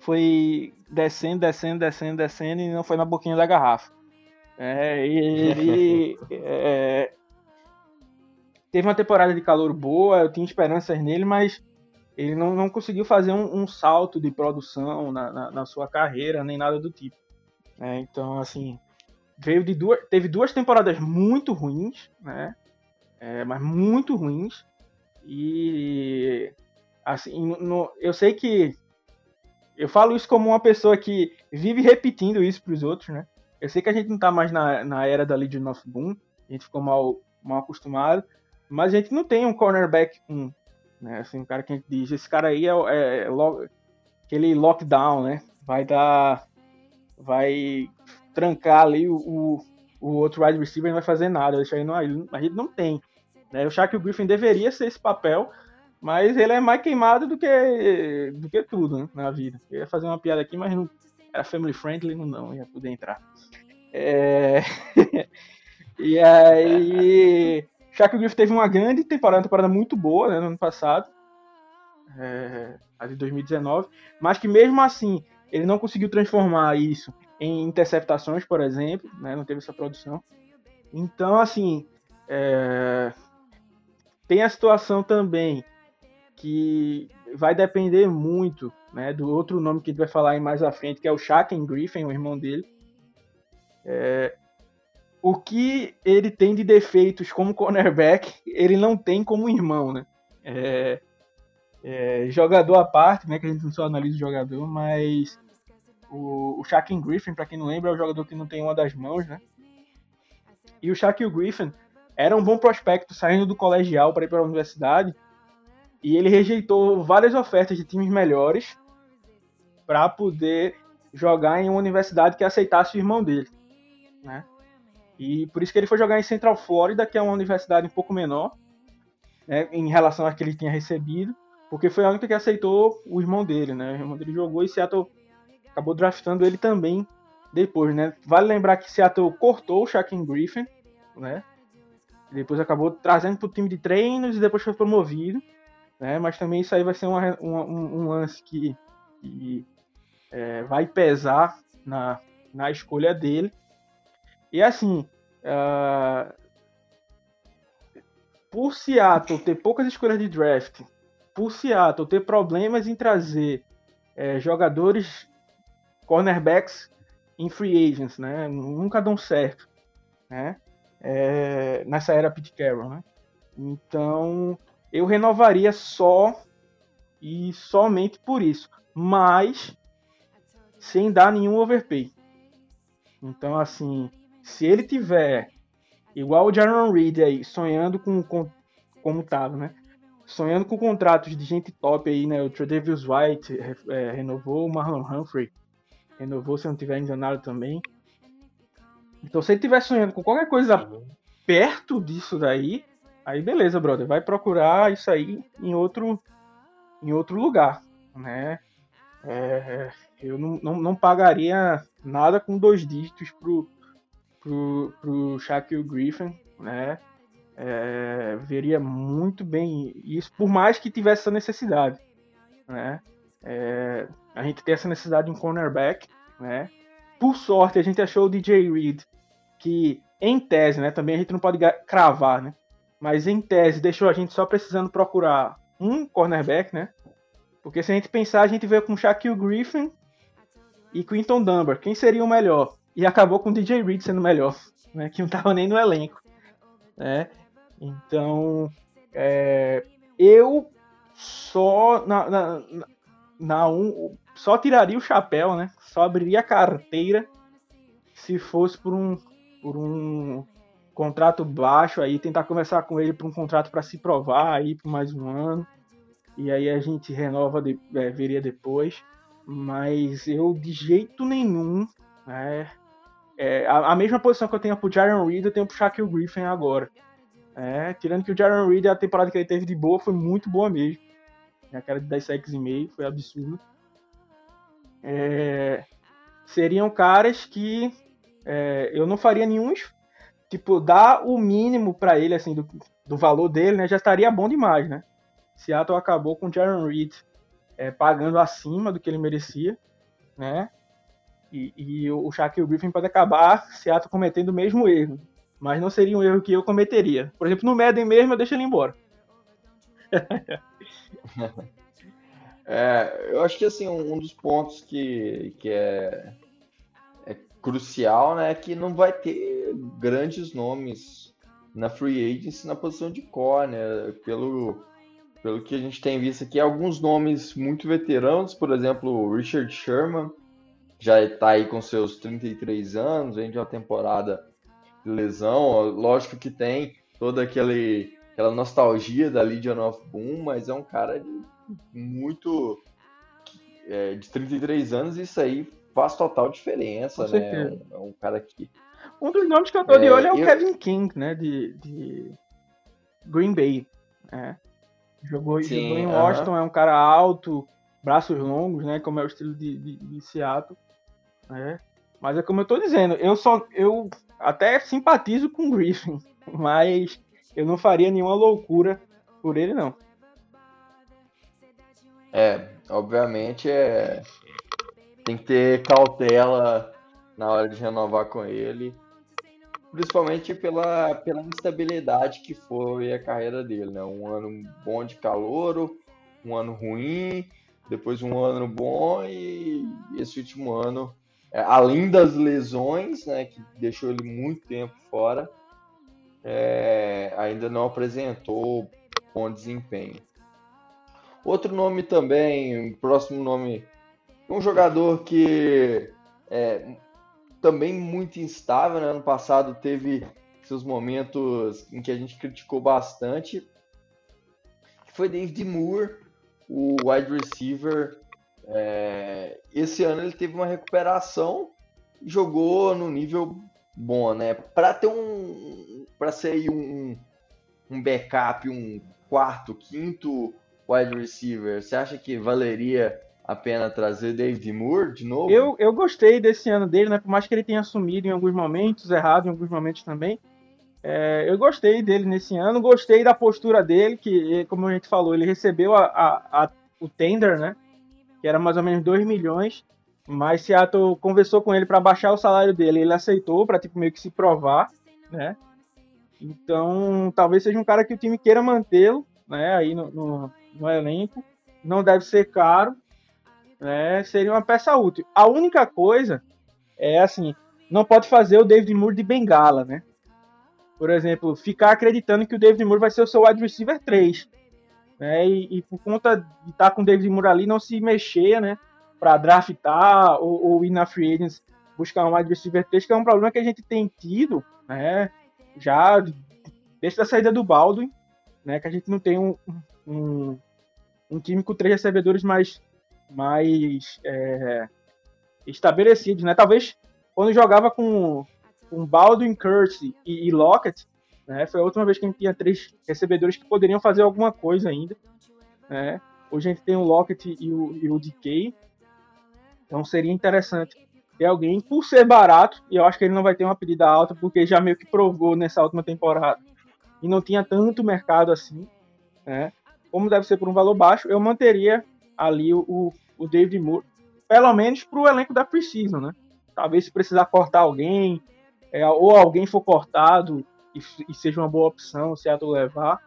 foi descendo, descendo, descendo, descendo e não foi na boquinha da garrafa. É, ele é, teve uma temporada de calor boa, eu tinha esperanças nele, mas ele não, não conseguiu fazer um, um salto de produção na, na, na, sua carreira, nem nada do tipo. É, então, assim, veio de duas, teve duas temporadas muito ruins, né? É, mas muito ruins. E, assim, no, eu sei que eu falo isso como uma pessoa que vive repetindo isso para os outros, né? Eu sei que a gente não tá mais na, na era da Legion of Boom, a gente ficou mal, mal acostumado, mas a gente não tem um cornerback 1, né? Assim, um cara que a gente diz, esse cara aí é, é, é lo, aquele lockdown, né? Vai dar. Vai trancar ali o, o, o outro wide receiver não vai fazer nada. Isso aí a gente não tem. Né? O Griffin deveria ser esse papel, mas ele é mais queimado do que, do que tudo né, na vida. Eu ia fazer uma piada aqui, mas não era family friendly, não, não ia poder entrar. É... e aí, Shaquille Griffith teve uma grande temporada, uma temporada muito boa né, no ano passado, é, a de 2019, mas que mesmo assim ele não conseguiu transformar isso em interceptações, por exemplo, né, não teve essa produção. Então, assim, é... tem a situação também que vai depender muito né, do outro nome que a gente vai falar aí mais à frente, que é o Shaquem Griffin, o irmão dele, é, o que ele tem de defeitos como cornerback, ele não tem como irmão, né? É, é, jogador à parte, né? Que a gente não só analisa o jogador, mas o, o Griffin, para quem não lembra, é o jogador que não tem uma das mãos, né? E o Shaquille Griffin era um bom prospecto saindo do colegial para ir para a universidade e ele rejeitou várias ofertas de times melhores para poder jogar em uma universidade que aceitasse o irmão dele, né? E por isso que ele foi jogar em Central Florida, que é uma universidade um pouco menor, né, em relação a que ele tinha recebido, porque foi a única que aceitou o irmão dele, né? O irmão dele jogou e Seattle acabou draftando ele também depois, né? Vale lembrar que Seattle cortou o Shaquem Griffin, né? Depois acabou trazendo para o time de treinos e depois foi promovido, né? Mas também isso aí vai ser uma, uma, um, um, lance que, que é, vai pesar na, na escolha dele. E assim, uh, por Seattle ter poucas escolhas de draft, por Seattle ter problemas em trazer é, jogadores cornerbacks em free agents, né? Nunca dão certo, né? É, nessa era Pete Carroll, né? Então, eu renovaria só e somente por isso, mas sem dar nenhum overpay. Então, assim, se ele tiver igual o Jaron Reed aí, sonhando com, com como tava, né? Sonhando com contratos de gente top aí, né? O Tredavious White é, renovou, o Marlon Humphrey renovou, se não tiver enganado também. Então, se ele estiver sonhando com qualquer coisa perto disso daí, aí beleza, brother, vai procurar isso aí em outro, em outro lugar, né? É, eu não, não, não, pagaria nada com dois dígitos pro, pro, pro Shaquille Griffin, né? É, veria muito bem isso, por mais que tivesse essa necessidade, né? É, a gente tem essa necessidade de um cornerback, né? Por sorte, a gente achou o DJ Reed, que em tese, né? Também a gente não pode cravar, né? Mas em tese deixou a gente só precisando procurar um cornerback, né? Porque se a gente pensar, a gente veio com Shaquille Griffin e Quinton Dunbar. Quem seria o melhor? E acabou com o DJ Reed sendo melhor, né? Que não tava nem no elenco, né? Então, é, eu só na, na, na um, só tiraria o chapéu, né? Só abriria a carteira se fosse por um por um contrato baixo aí, tentar conversar com ele para um contrato para se provar aí por mais um ano. E aí a gente renova, de, é, veria depois. Mas eu de jeito nenhum, né? É, a, a, mesma posição que eu tenho pro Jaron Reed, eu tenho pro Shaquille Griffin agora. É, tirando que o Jaron Reed, a temporada que ele teve de boa foi muito boa mesmo. Aquela de 10 sacks e meio foi absurdo. É, seriam caras que é, eu não faria nenhum tipo dar o mínimo para ele assim do, do valor dele, né? Já estaria bom demais, né? Seattle acabou com o Jaron Reed é, pagando acima do que ele merecia, né? E, e o Griffin pode acabar Seattle cometendo o mesmo erro, mas não seria um erro que eu cometeria. Por exemplo, no Madden mesmo eu deixo ele embora. É, eu acho que assim, um dos pontos que, que é, é crucial, né, é que não vai ter grandes nomes na free agency na posição de core, né, pelo, pelo que a gente tem visto aqui, alguns nomes muito veteranos, por exemplo, o Richard Sherman, já está aí com seus 33 anos, vem de uma temporada de lesão, lógico que tem toda aquele, aquela nostalgia da Legion of Boom, mas é um cara de muito é, de 33 anos, isso aí faz total diferença, né? É um, é um, cara que. Um dos nomes que eu tô de é, olho é o eu... Kevin King, né? De, de Green Bay. Né? Jogou, Sim, jogou em Washington, uh -huh. é um cara alto, braços longos, né? Como é o estilo de, de, de Seattle. Né? Mas é como eu tô dizendo, eu só. Eu até simpatizo com o Griffin, mas eu não faria nenhuma loucura por ele, não. É, obviamente é. Tem que ter cautela na hora de renovar com ele. Principalmente pela, pela instabilidade que foi a carreira dele, né? Um ano bom de calouro, um ano ruim, depois um ano bom e esse último ano, além das lesões, né, que deixou ele muito tempo fora, é, ainda não apresentou bom desempenho. Outro nome também, próximo nome, um jogador que é também muito instável, né? Ano passado teve seus momentos em que a gente criticou bastante, foi David Moore, o wide receiver É, esse ano ele teve uma recuperação e jogou no nível bom, né? Para ter um, para ser um, um backup, um quarto, quinto wide receiver, você acha que valeria a pena trazer David Moore de novo? Eu, eu gostei desse ano dele, né? Por mais que ele tenha assumido em alguns momentos, errado em alguns momentos também. É, eu gostei dele nesse ano, gostei da postura dele, que, como a gente falou, ele recebeu a, a, a, o tender, né? Que era mais ou menos 2 milhões, mas Seattle conversou com ele para baixar o salário dele, ele aceitou para tipo meio que se provar, né? Então, talvez seja um cara que o time queira mantê-lo, né? Aí no, no, no elenco, não deve ser caro, né? Seria uma peça útil. A única coisa é assim, não pode fazer o David Moore de bengala, né? por exemplo, ficar acreditando que o David Moore vai ser o seu wide receiver 3. Né? E, e por conta de estar tá com o David Moore ali, não se mexer, né? Para draftar ou, ou ir na free agents buscar um wide receiver 3, que é um problema que a gente tem tido, né? Já desde a saída do Baldwin, né? Que a gente não tem um, um, um time com três recebedores mais, mais é, estabelecidos, né? Talvez quando jogava com com Baldwin, Curse e, e Lockett, né? Foi a última vez que a gente tinha três recebedores que poderiam fazer alguma coisa ainda, né? Hoje a gente tem o Lockett e o, e o DK, então seria interessante ter alguém, por ser barato, e eu acho que ele não vai ter uma pedida alta, porque já meio que provou nessa última temporada, e não tinha tanto mercado assim, né? Como deve ser por um valor baixo, eu manteria ali o, o David Moore, pelo menos para o elenco da Precision, né? Talvez se precisar cortar alguém, é, ou alguém for cortado e, e, seja uma boa opção o Seattle levar,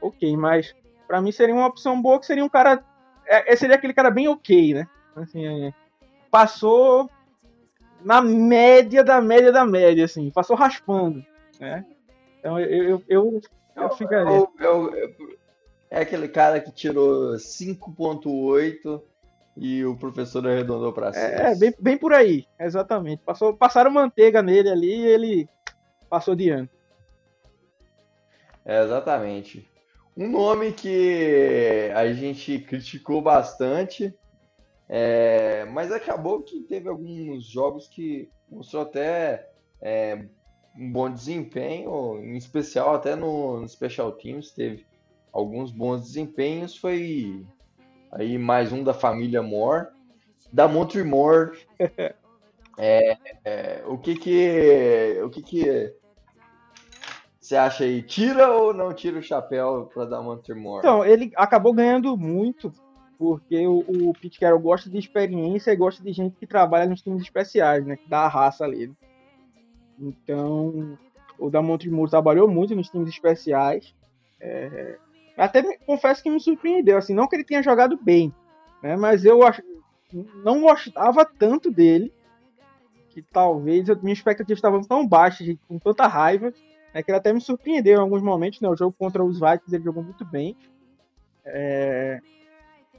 ok, mas para mim seria uma opção boa que seria um cara. É, seria aquele cara bem ok, né? Assim, é, passou na média da média da média, assim, passou raspando, né? Então eu, eu, eu, eu ficaria. Eu, eu, é aquele cara que tirou 5.8 e o professor arredondou para cima. É, bem, bem por aí, exatamente. Passou, passaram manteiga nele ali e ele passou de ano. É, exatamente. Um nome que a gente criticou bastante, é, mas acabou que teve alguns jogos que mostrou até é, um bom desempenho, em especial até no, no Special Teams teve alguns bons desempenhos. Foi Aí mais um da família Moore. Da Montre Moore. é, é, o que que. O que que. Você acha aí? Tira ou não tira o chapéu para dar Montre Moore? Então, ele acabou ganhando muito, porque o, o Pete Carroll gosta de experiência e gosta de gente que trabalha nos times especiais, né? Que dá a raça ali. Então, o da Moore trabalhou muito nos times especiais. É, até me, confesso que me surpreendeu, assim, não que ele tenha jogado bem, né, mas eu não gostava tanto dele, que talvez minha expectativa estava tão baixa, com tanta raiva, né, que ele até me surpreendeu em alguns momentos, né, o jogo contra os Vikings ele jogou muito bem, é...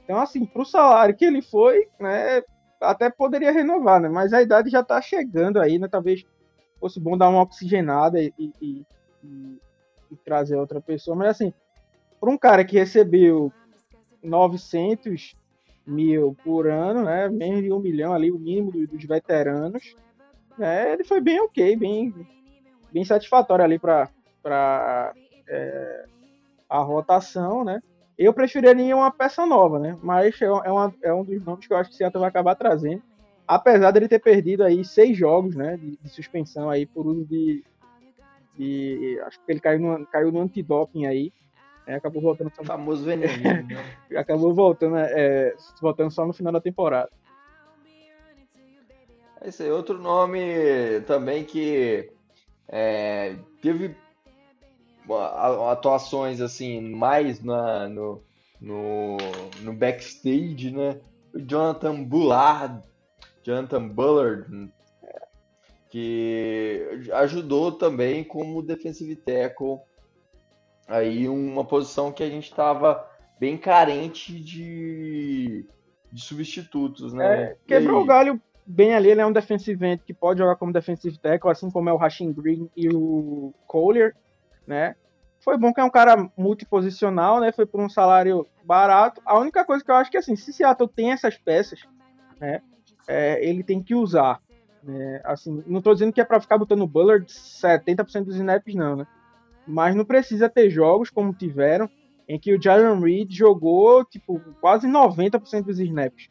então assim, para o salário que ele foi, né, até poderia renovar, né, mas a idade já está chegando aí, né, talvez fosse bom dar uma oxigenada e, e, e, e trazer outra pessoa, mas assim, para um cara que recebeu 900 mil por ano, né, menos de um milhão ali, o mínimo dos veteranos, né, ele foi bem ok, bem, bem satisfatório ali para é, a rotação, né. Eu preferiria uma peça nova, né, mas é, é, uma, é um dos nomes que eu acho que o Seattle vai acabar trazendo, apesar dele ter perdido aí seis jogos, né, de, de suspensão aí por uso de, de, acho que ele caiu no, caiu no antidoping aí, é, acabou voltando só... O famoso veneno. Né? acabou voltando, é, voltando só no final da temporada. Esse é outro nome também que é, teve atuações assim mais na, no, no, no backstage, né? O Jonathan Bullard, Jonathan Bullard, que ajudou também como defensive tackle aí uma posição que a gente estava bem carente de, de substitutos, né? É, quebrou o galho bem ali, ele é um defensive end que pode jogar como defensive tackle, assim como é o Rashing Green e o Collier, né? Foi bom que é um cara multiposicional, né? Foi por um salário barato. A única coisa que eu acho que assim, se Seattle tem essas peças, né? É, ele tem que usar. Né? Assim, não estou dizendo que é para ficar botando o Bullard 70% dos snaps, não, né? Mas não precisa ter jogos como tiveram, em que o Jalen Reed jogou tipo quase 90% dos snaps.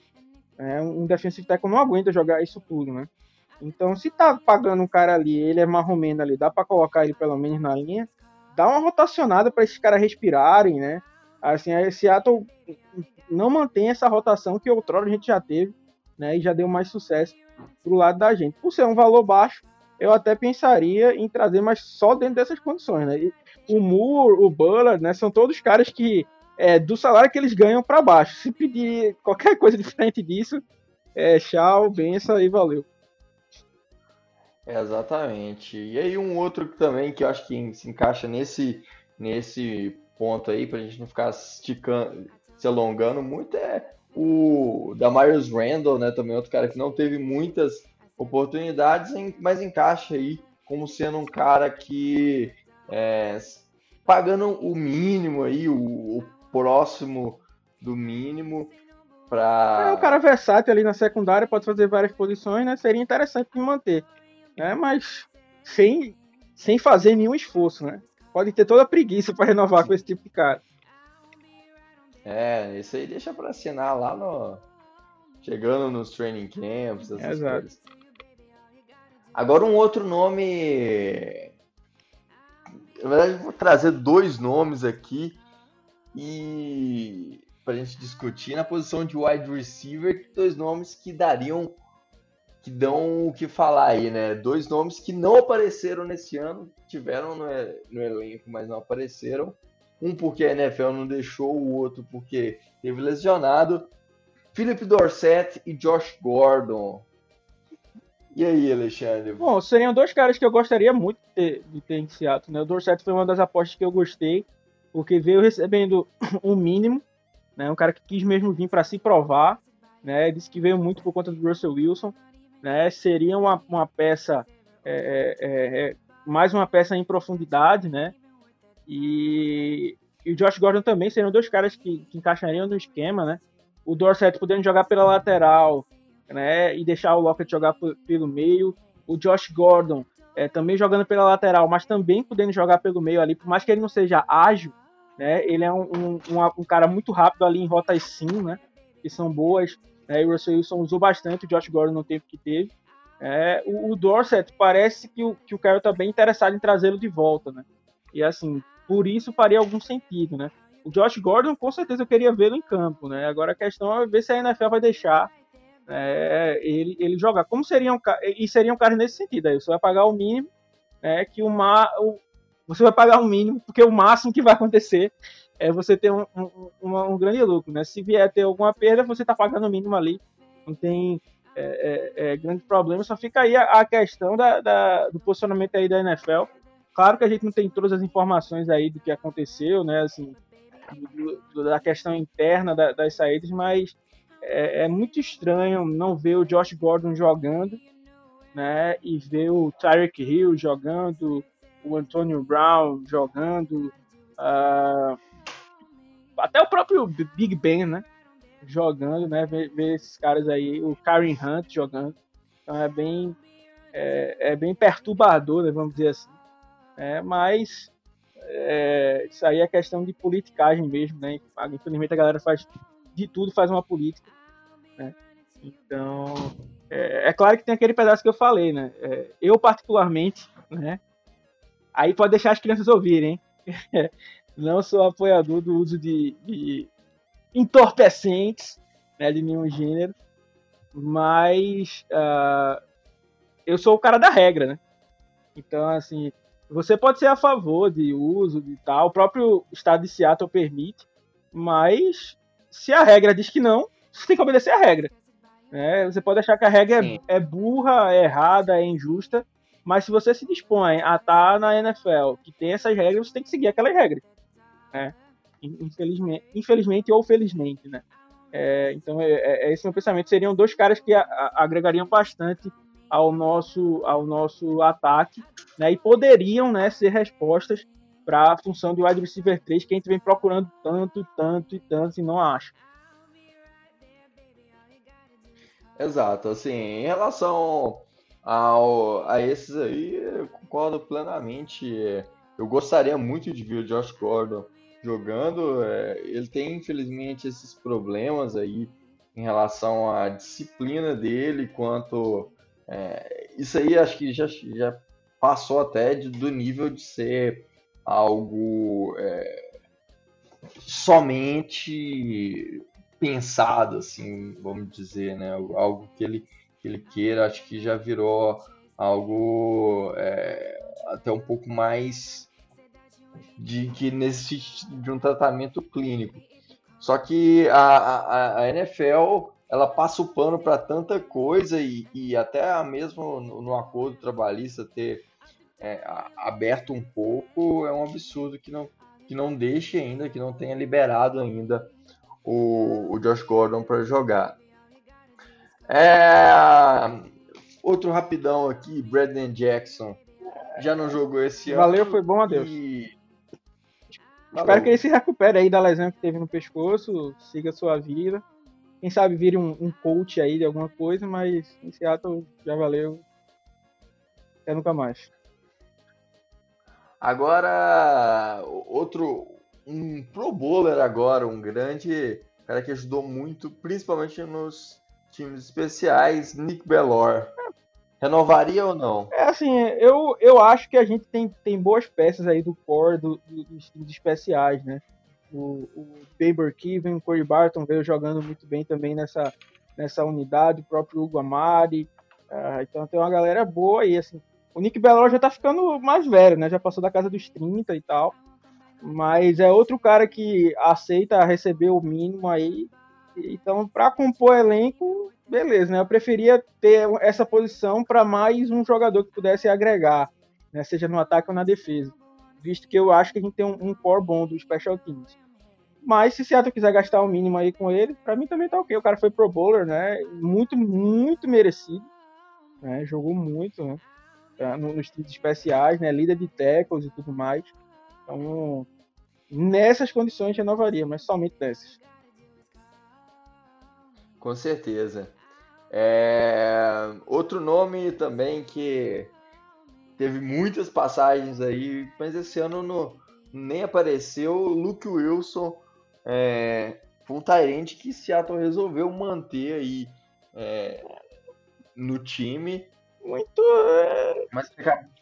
É, um defensive tackle não aguenta jogar isso tudo, né? Então, se tá pagando um cara ali, ele é marromeno ali, dá para colocar ele pelo menos na linha, dá uma rotacionada para esses caras respirarem, né? Assim, a Seattle não mantém essa rotação que outrora a gente já teve, né? E já deu mais sucesso pro lado da gente. Por ser um valor baixo, eu até pensaria em trazer, mas só dentro dessas condições, né? E o Moore, o Bullard, né? São todos caras que é, do salário que eles ganham para baixo. Se pedir qualquer coisa diferente disso, é, tchau, benção e valeu. Exatamente. E aí um outro também que eu acho que se encaixa nesse, nesse ponto aí, pra gente não ficar esticando, se alongando muito, é o Damarius Randall, né? Também outro cara que não teve muitas oportunidades, mas encaixa aí como sendo um cara que é, pagando o mínimo aí, o, o próximo do mínimo para É um cara versátil ali na secundária, pode fazer várias posições, né? Seria interessante de manter né? Mas sem, sem fazer nenhum esforço, né? Pode ter toda a preguiça para renovar com esse tipo de cara. É, isso aí deixa para assinar lá no chegando nos training camps, essas Exato. coisas. Agora um outro nome, na verdade vou trazer dois nomes aqui e para a gente discutir na posição de wide receiver, dois nomes que dariam que dão o que falar aí, né? Dois nomes que não apareceram nesse ano, tiveram no, no elenco, mas não apareceram. Um porque a NFL não deixou, o outro porque teve lesionado. Philip Dorset e Josh Gordon. E aí, Alexandre? Bom, seriam dois caras que eu gostaria muito de ter, de ter. Né? O Dorset foi uma das apostas que eu gostei, porque veio recebendo um mínimo, né? um cara que quis mesmo vir para se provar. Né? Disse que veio muito por conta do Russell Wilson né? Seria uma, uma peça, é, é, é, é, mais uma peça em profundidade, né? E, e, o Josh Gordon também seriam dois caras que, que encaixariam no esquema, né? O Dorset podendo jogar pela lateral, né? E deixar o Lockett jogar pelo meio. O Josh Gordon é, também jogando pela lateral, mas também podendo jogar pelo meio ali, por mais que ele não seja ágil, né? Ele é um, um, um, cara muito rápido ali em rotas sim, né? Que são boas. Né? O Russell Wilson usou bastante, o Josh Gordon no tempo que teve. É, o, o, Dorset parece que o, que o Kyle está bem interessado em trazê-lo de volta, né? E assim, por isso faria algum sentido, né? O Josh Gordon, com certeza, eu queria vê-lo em campo, né? Agora a questão é ver se a NFL vai deixar é, ele, ele jogar. Como seria um e seria um cara nesse sentido, aí você vai pagar o mínimo, né? Que o, o você vai pagar o mínimo, porque o máximo que vai acontecer é você ter um, um, um, grande lucro, né? Se vier ter alguma perda, você está pagando o mínimo ali, não tem é, é, é, grande problema. Só fica aí a, a questão da, da, do posicionamento aí da NFL. Claro que a gente não tem todas as informações aí do que aconteceu, né? Assim, do, do, da questão interna da, das saídas, mas é, é, muito estranho não ver o Josh Gordon jogando, né? E ver o Tyreek Hill jogando, o Antonio Brown jogando. Uh, até o próprio Big Ben, né? Jogando, né? Ver, ver esses caras aí, o Karen Hunt jogando. Então é bem, é, é bem perturbador, né, vamos dizer assim. É, mas é, isso aí é questão de politicagem mesmo, né? Infelizmente a galera faz de tudo, faz uma política. Né? Então, é, é, claro que tem aquele pedaço que eu falei, né? É, eu particularmente, né? Aí pode deixar as crianças ouvirem, hein? Não sou apoiador do uso de, de entorpecentes né, de nenhum gênero, mas uh, eu sou o cara da regra, né? Então, assim, você pode ser a favor de uso de tal, o próprio estado de Seattle permite, mas se a regra diz que não, você tem que obedecer a regra. Né? Você pode achar que a regra é, é burra, é errada, é injusta, mas se você se dispõe a estar tá na NFL, que tem essas regras, você tem que seguir aquelas regras né? Infelizmente, infelizmente ou felizmente, né? É, então, é, é, esse meu pensamento. Seriam dois caras que a, a, agregariam bastante ao nosso, ao nosso ataque, né? E poderiam, né, ser respostas para a função de wide receiver 3, que a gente vem procurando tanto, tanto e tanto e não acha. Exato, assim, em relação ao, a esses aí, eu concordo plenamente. Eu gostaria muito de ver o Josh Gordon jogando. É, ele tem, infelizmente, esses problemas aí em relação à disciplina dele, quanto. É, isso aí acho que já, já passou até de, do nível de ser algo é, somente pensado, assim, vamos dizer, né? Algo que ele, que ele queira, acho que já virou algo é, até um pouco mais de que necessite de um tratamento clínico. Só que a, a, a NFL ela passa o pano para tanta coisa e, e até mesmo no, no acordo trabalhista ter é, aberto um pouco é um absurdo que não, que não deixe ainda, que não tenha liberado ainda o, o Josh Gordon para jogar. É, outro rapidão aqui, Brandon Jackson. Já não jogou esse ano. Valeu, foi bom a Deus. E... Espero que ele se recupere aí da lesão que teve no pescoço, siga sua vida. Quem sabe vire um, um coach aí de alguma coisa, mas em Seattle já valeu. Até nunca mais. Agora, outro, um pro bowler agora, um grande cara que ajudou muito, principalmente nos times especiais, Nick Bellor. Renovaria ou não? É assim, eu, eu acho que a gente tem, tem boas peças aí do core do, do, dos times especiais, né? O, o Kiven, o Corey Barton veio jogando muito bem também nessa, nessa unidade, o próprio Hugo Amari. Uh, então tem uma galera boa aí, assim. O Nick Bellor já tá ficando mais velho, né? Já passou da casa dos 30 e tal. Mas é outro cara que aceita receber o mínimo aí. Então, para compor elenco, beleza, né? Eu preferia ter essa posição para mais um jogador que pudesse agregar, né? Seja no ataque ou na defesa. Visto que eu acho que a gente tem um, um core bom do Special Teams. Mas se Seattle quiser gastar o mínimo aí com ele, para mim também tá ok. O cara foi pro bowler, né? Muito, muito merecido. Né? Jogou muito, né? nos times especiais, né? Líder de tackles e tudo mais. Então, nessas condições renovaria, mas somente dessas. Com certeza. É... Outro nome também que teve muitas passagens aí, mas esse ano no... nem apareceu. Luke Wilson é... foi um Tyrande que Seattle resolveu manter aí é... no time. Muito. É... Mas,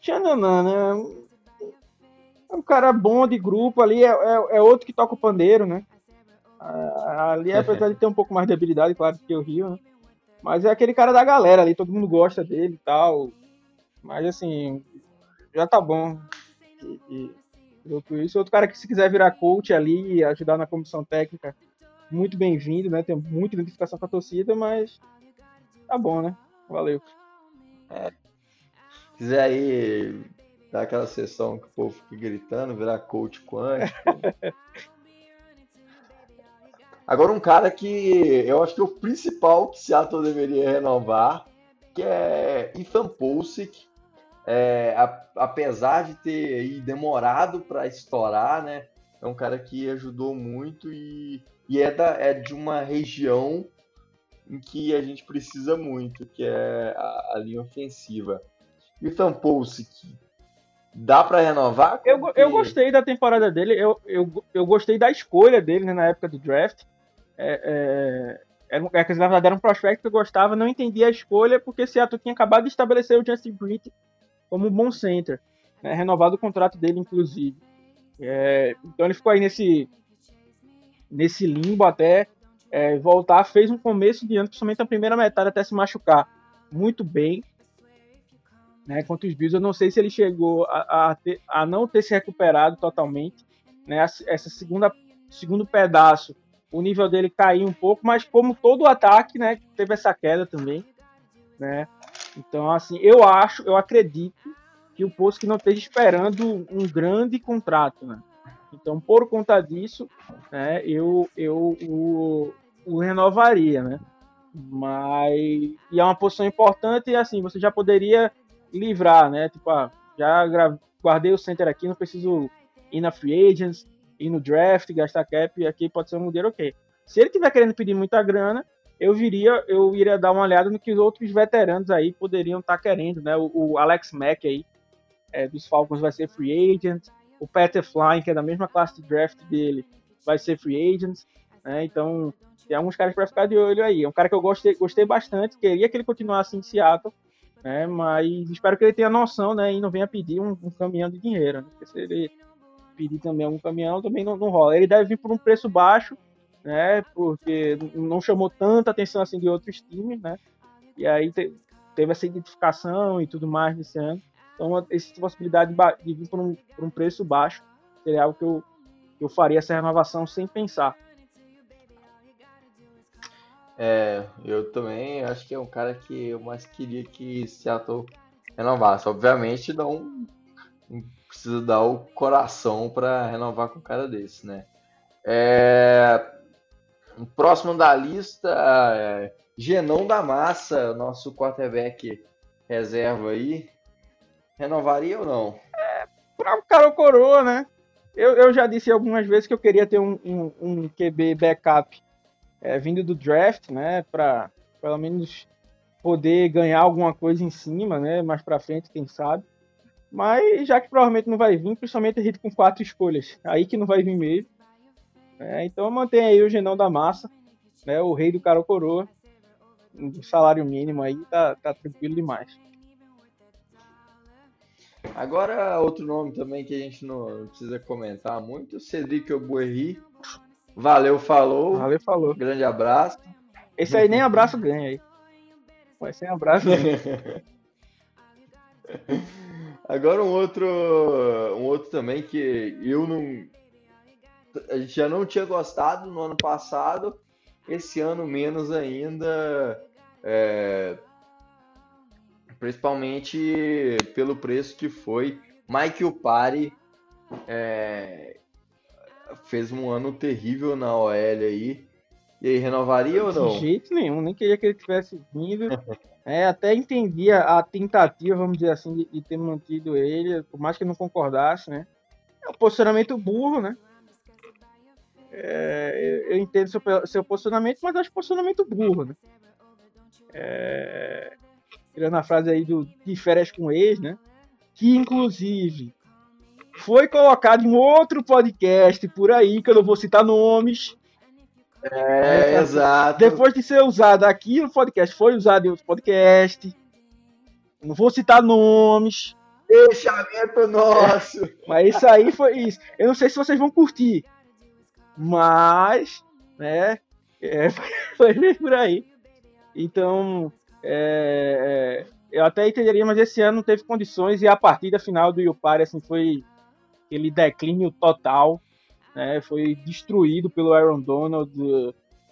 Tchananã, né? é um cara bom de grupo ali, é, é, é outro que toca o pandeiro, né? Ali, apesar de ter um pouco mais de habilidade, claro, que o Rio, né? Mas é aquele cara da galera ali, todo mundo gosta dele e tal. Mas assim, já tá bom. E, e, isso, outro cara que se quiser virar coach ali, ajudar na comissão técnica, muito bem-vindo, né? Tem muita identificação com a torcida, mas tá bom, né? Valeu. É. Quiser aí dar aquela sessão que o povo fica gritando, virar coach quântico. Agora um cara que eu acho que é o principal que Seattle deveria renovar, que é Ethan Pulsic. É, a, apesar de ter demorado para estourar, né? É um cara que ajudou muito e, e é, da, é de uma região em que a gente precisa muito, que é a, a linha ofensiva. Ethan Pulsic, Dá para renovar? Eu, eu gostei da temporada dele, eu, eu, eu gostei da escolha dele né, na época do draft. É, é, era, é, na verdade, era um prospecto que eu gostava, não entendia a escolha, porque Seattle tinha acabado de estabelecer o Justin Britt como um bom center, né, renovado o contrato dele, inclusive. É, então ele ficou aí nesse, nesse limbo até é, voltar, fez um começo de ano, principalmente a primeira metade, até se machucar muito bem né, contra os Bills. Eu não sei se ele chegou a, a, ter, a não ter se recuperado totalmente. Né, essa segunda segundo pedaço, o nível dele caiu um pouco, mas como todo ataque, né, teve essa queda também, né? Então, assim, eu acho, eu acredito que o Poço que não esteja esperando um grande contrato, né? Então, por conta disso, né, eu, eu o, o renovaria, né? Mas e é uma posição importante e assim, você já poderia livrar, né? Tipo, ah, já guardei o center aqui, não preciso ir na free agents, ir no draft, gastar cap, aqui pode ser um modelo ok. Se ele tiver querendo pedir muita grana, eu viria, eu iria dar uma olhada no que os outros veteranos aí poderiam estar tá querendo, né? O, o, Alex Mack aí, é, dos Falcons vai ser free agent, o Peter Flying, que é da mesma classe de draft dele, vai ser free agent, né? Então, tem alguns caras para ficar de olho aí. É um cara que eu gostei, gostei bastante, queria que ele continuasse em Seattle, né? Mas espero que ele tenha noção, né? E não venha pedir um, um caminhão de dinheiro, né? Porque se ele pedir também um caminhão, também não, não rola. Ele deve vir por um preço baixo, né? Porque não chamou tanta atenção assim de outros times, né? E aí te, teve essa identificação e tudo mais nesse ano. Então, essa possibilidade de vir por um, por um preço baixo seria algo que eu, que eu faria essa renovação sem pensar. É, eu também acho que é um cara que eu mais queria que Seattle renovasse. Obviamente, não precisa dar o coração para renovar com um cara desse, né? É, próximo da lista, é, Genão da Massa, nosso quarterback reserva aí. Renovaria ou não? É, para o cara coroa, né? Eu, eu já disse algumas vezes que eu queria ter um, um, um QB backup é, vindo do draft, né? Para pelo menos poder ganhar alguma coisa em cima, né? Mais para frente, quem sabe. Mas já que provavelmente não vai vir, principalmente gente com quatro escolhas, aí que não vai vir mesmo. É, então mantém aí o Genão da Massa, né, o rei do Caro Coroa. O salário mínimo aí tá, tá tranquilo demais. Agora, outro nome também que a gente não precisa comentar muito, Cedric Obuerri. Valeu, falou. Valeu, falou. Grande abraço. Esse aí nem abraço ganha aí. Vai sem abraço ganha. Agora um outro, um outro também que eu não, a gente já não tinha gostado no ano passado, esse ano menos ainda, é, principalmente pelo preço que foi. Mike Upari é, fez um ano terrível na OL aí. E aí, renovaria ou não? De jeito nenhum, nem queria que ele tivesse vindo. É, até entendia a tentativa, vamos dizer assim, de, de, ter mantido ele, por mais que não concordasse, né? É um posicionamento burro, né? É, eu entendo seu, seu posicionamento, mas acho posicionamento burro, né? É, tirando a frase aí do de férias com ex, né? Que inclusive foi colocado em outro podcast por aí, que eu não vou citar nomes. É, é exato. Depois de ser usado aqui no podcast, foi usado em outro podcast. Não vou citar nomes. Fechamento nosso. É, mas isso aí foi isso. Eu não sei se vocês vão curtir. Mas, né, é, foi bem por aí. Então, é, é, eu até entenderia, mas esse ano não teve condições e a partida final do Yupari assim, foi aquele declínio total, né, foi destruído pelo Aaron Donald,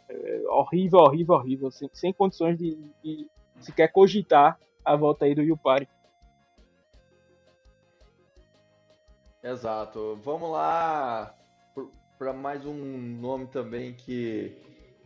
é, horrível, horrível, horrível, sem, sem condições de, de sequer cogitar a volta aí do Yupari. Exato. Vamos lá para mais um nome também que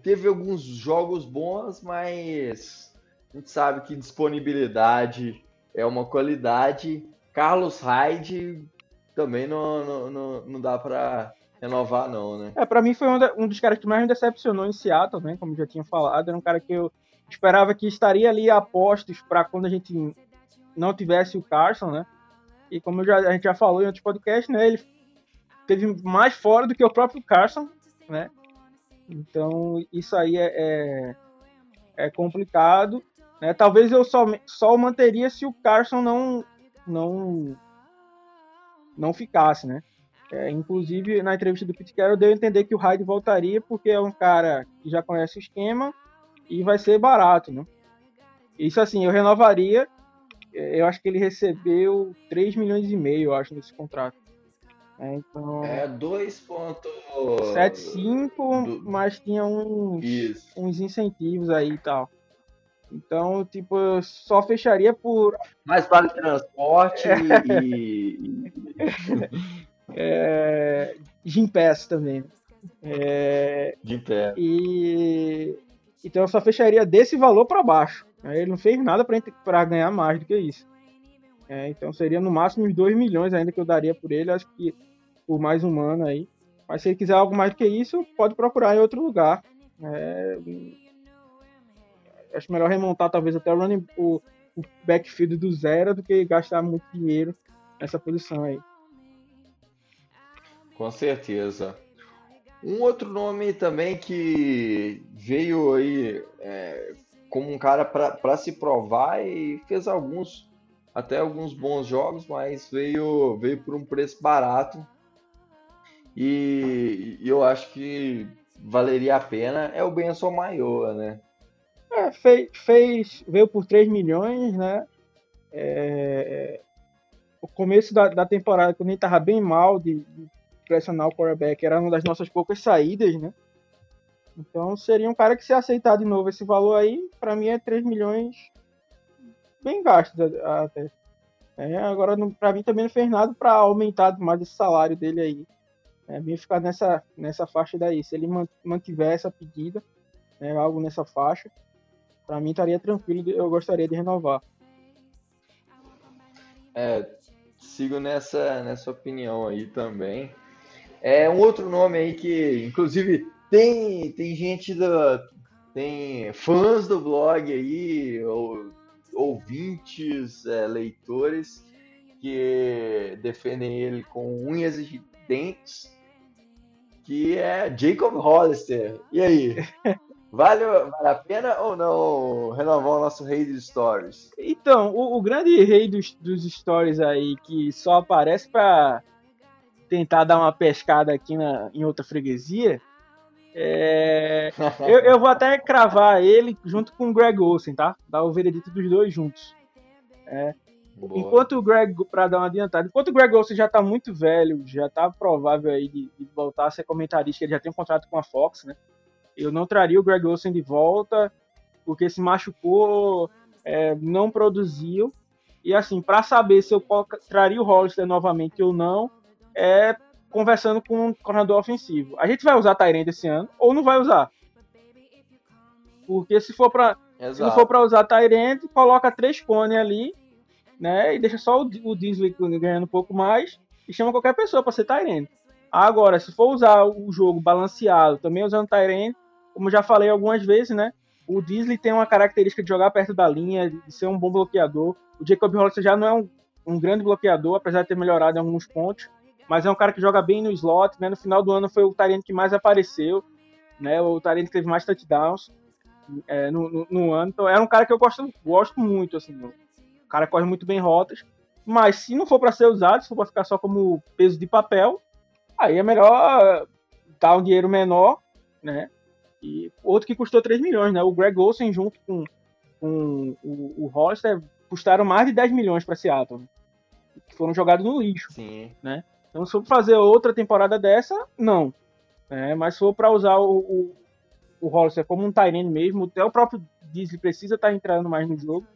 teve alguns jogos bons, mas a gente sabe que disponibilidade é uma qualidade. Carlos Hyde também não, não, não, não dá para renovar, não, né? É, para mim foi um, um, dos caras que mais me decepcionou em Seattle, né? Como já tinha falado, era um cara que eu esperava que estaria ali a postos para quando a gente não tivesse o Carson, né? E como já, a gente já falou em outros podcasts, né? Ele teve mais fora do que o próprio Carson, né? Então isso aí é, é, é complicado. Né? Talvez eu só, só manteria se o Carson não não não ficasse, né? É, inclusive na entrevista do Pete Carroll deu a entender que o Hyde voltaria porque é um cara que já conhece o esquema e vai ser barato, né? Isso assim, eu renovaria. Eu acho que ele recebeu 3 milhões e meio, eu acho, nesse contrato. É, então... É 2.75, do... mas tinha uns, uns incentivos aí e tal. Então, tipo, eu só fecharia por. Mais vale transporte é. e. é... Gimpass também. É... Gimpass. E. Então eu só fecharia desse valor para baixo. Ele não fez nada para ganhar mais do que isso. É, então seria no máximo uns 2 milhões ainda que eu daria por ele. Acho que por mais um ano aí. Mas se ele quiser algo mais do que isso, pode procurar em outro lugar. É, acho melhor remontar talvez até o running o, o backfield do zero do que gastar muito dinheiro nessa posição aí. Com certeza. Um outro nome também que veio aí é, como um cara para se provar e fez alguns até alguns bons jogos, mas veio veio por um preço barato e, e eu acho que valeria a pena é o Benson Maior, né? É, fez, fez, veio por 3 milhões, né? É, o começo da, da temporada, quando ele estava bem mal de, de, pressionar o quarterback, era uma das nossas poucas saídas, né? Então seria um cara que se aceitar de novo esse valor aí, para mim é 3 milhões bem gastos até. É, agora, para mim também não fez nada para aumentar mais esse salário dele aí. É bem ficar nessa, nessa faixa daí. Se ele mantiver essa pedida, né, algo nessa faixa, para mim estaria tranquilo, eu gostaria de renovar. É, sigo nessa, nessa opinião aí também. É um outro nome aí que, inclusive, tem, tem gente da. Tem fãs do blog aí, ou, ouvintes, é, leitores, que defendem ele com unhas e dentes, que é Jacob Hollister. E aí? Vale, vale a pena ou não renovar o nosso rei dos stories? Então, o, o grande rei dos, dos stories aí, que só aparece para tentar dar uma pescada aqui na, em outra freguesia, é... eu, eu, vou até cravar ele junto com o Greg Olsen, tá? Dar o veredito dos dois juntos. É. Enquanto o Greg, para dar uma adiantada, enquanto o Greg Olsen já tá muito velho, já tá provável aí de, de voltar a ser comentarista, ele já tem um contrato com a Fox, né? Eu não traria o Greg Olsen de volta, porque se machucou, é, não produziu. E assim, para saber se eu traria o Hollister novamente ou não, é conversando com o coordenador ofensivo. A gente vai usar Tyrande esse ano ou não vai usar? Porque se for para se não for para usar Tyrande, coloca três cones ali, né? E deixa só o, o Disney ganhando um pouco mais e chama qualquer pessoa para ser Tyrande. Agora, se for usar o jogo balanceado, também usando Tyrande, como já falei algumas vezes, né? O Disley tem uma característica de jogar perto da linha, de ser um bom bloqueador. O Jacob Hollister já não é um, um grande bloqueador, apesar de ter melhorado em alguns pontos, mas é um cara que joga bem no slot, né? No final do ano foi o Tyrant que mais apareceu, né? O Tyrant que teve mais touchdowns é, no, no, no, ano. Então era um cara que eu gosto, gosto muito, assim. O cara corre muito bem rotas, mas se não for para ser usado, se for para ficar só como peso de papel, aí é melhor dar um dinheiro menor, né? E outro que custou 3 milhões, né? O Greg Olsen junto com, com o, o Hollister custaram mais de 10 milhões para Seattle. Né? Que foram jogados no lixo. Sim. Né? Então, se for fazer outra temporada dessa, não. É, mas se for para usar o, o, o Hollister como um Tyrene mesmo, até o próprio Disney precisa estar tá entrando mais no jogo,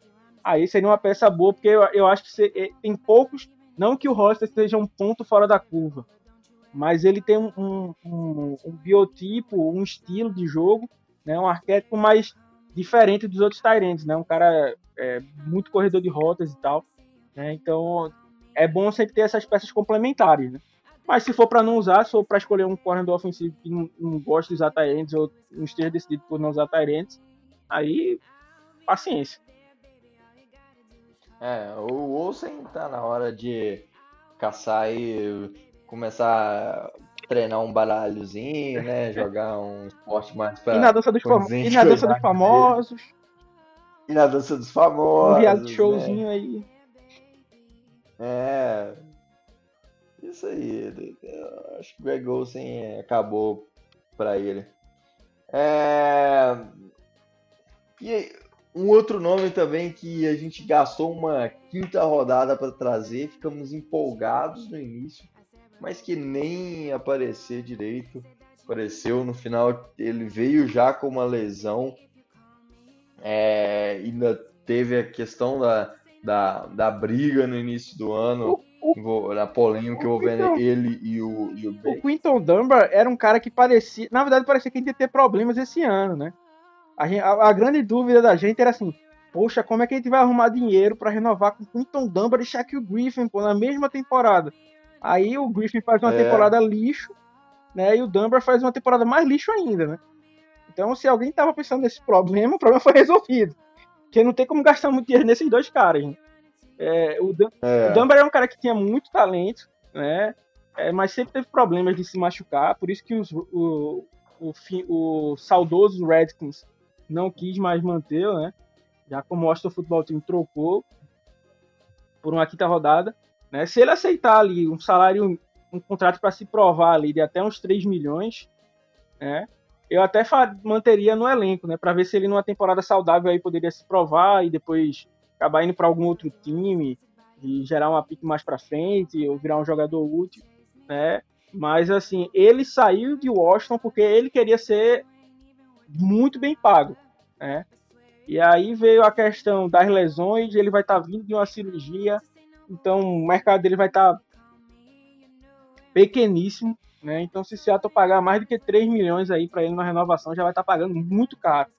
aí seria uma peça boa, porque eu, eu acho que é, tem poucos. Não que o Hollister seja um ponto fora da curva, mas ele tem um, um, um, um biotipo, um estilo de jogo, né, um arquétipo mais diferente dos outros Tyrants, né? Um cara é, muito corredor de rotas e tal, né? Então é bom sempre ter essas peças complementares, né? Mas se for para não usar, se for para escolher um corredor ofensivo que não, não gosta de usar Tyrants ou não esteja decidido por não usar Tyrants, aí paciência. É, o Olsen tá na hora de caçar e começar a treinar um baralhozinho, né? Jogar um esporte mais pra. E na dança dos, fam... e na dança dos famosos. E na dança dos famosos. Um reality né? showzinho aí. É. Isso aí. Eu acho que o Greg Olsen acabou pra ele. É... E um outro nome também que a gente gastou uma quinta rodada para trazer, ficamos empolgados no início, mas que nem aparecer direito. Apareceu no final, ele veio já com uma lesão. É, ainda teve a questão da, da, da briga no início do ano, o, na polêmica envolvendo ele e o, e o O Quinton Dunbar era um cara que parecia. Na verdade, parecia que ia ter problemas esse ano, né? A, gente, a, a, grande dúvida da gente era assim: poxa, como é que a gente vai arrumar dinheiro para renovar com Quinton Dunbar e Shaquille Griffin pô, na mesma temporada? Aí o Griffin faz uma É. temporada lixo, né? E o Dunbar faz uma temporada mais lixo ainda, né? Então, se alguém tava pensando nesse problema, o problema foi resolvido. Porque não tem como gastar muito dinheiro nesses dois caras, né? É, o, Dan É. o Dunbar é um cara que tinha muito talento, né? É, mas sempre teve problemas de se machucar, por isso que os- o, o, o saudoso Redskins não quis mais manter, né? Já como o Washington Football Team trocou por uma quinta rodada, né? Se ele aceitar ali um salário, um contrato para se provar ali de até uns 3 milhões, né? Eu até manteria no elenco, né? Para ver se ele numa temporada saudável aí poderia se provar e depois acabar indo para algum outro time e gerar uma pique mais para frente ou virar um jogador útil, né? Mas assim, ele saiu de Washington porque ele queria ser muito bem pago, né? E aí veio a questão das lesões, ele vai estar vindo de uma cirurgia, então o mercado dele vai estar pequeníssimo, né? Então se Seattle pagar mais do que 3 milhões aí para ele na renovação, já vai estar pagando muito caro,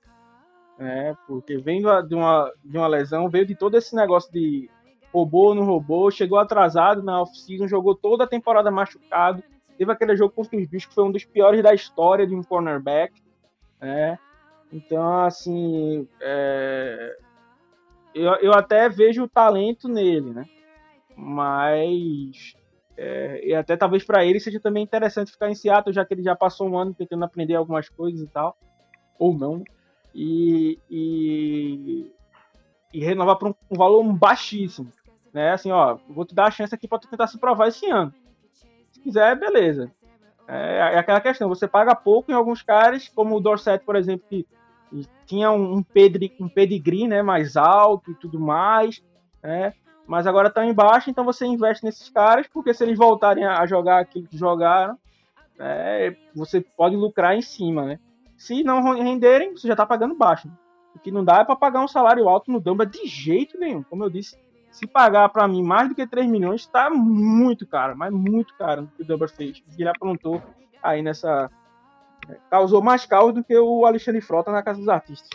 né? Porque vem de uma- de uma, lesão, veio de todo esse negócio de roubou ou não roubou, chegou atrasado na off-season, jogou toda a temporada machucado, teve aquele jogo contra os bichos que foi um dos piores da história de um cornerback, né? Então, assim, é, eu, eu até vejo o talento nele, né? Mas é, e até talvez para ele seja também interessante ficar em Seattle, já que ele já passou um ano tentando aprender algumas coisas e tal, ou não, e, e, e renovar por um, um valor baixíssimo, né? Assim, ó, vou te dar a chance aqui para tu tentar se provar esse ano. Se quiser, beleza. É, é aquela questão, você paga pouco em alguns caras, como o Dorset, por exemplo, que tinha um, um, pedri, um pedigree né, mais alto e tudo mais, né? Mas agora estão embaixo, então você investe nesses caras, porque se eles voltarem a jogar aquilo que jogaram, né, você pode lucrar em cima, né? Se não renderem, você já está pagando baixo. Né? O que não dá é para pagar um salário alto no Dumba de jeito nenhum. Como eu disse, se pagar para mim mais do que 3 milhões, está muito caro, mas muito caro o que o Dumba fez. Ele aprontou aí nessa. Causou mais caos do que o Alexandre Frota na Casa dos Artistas.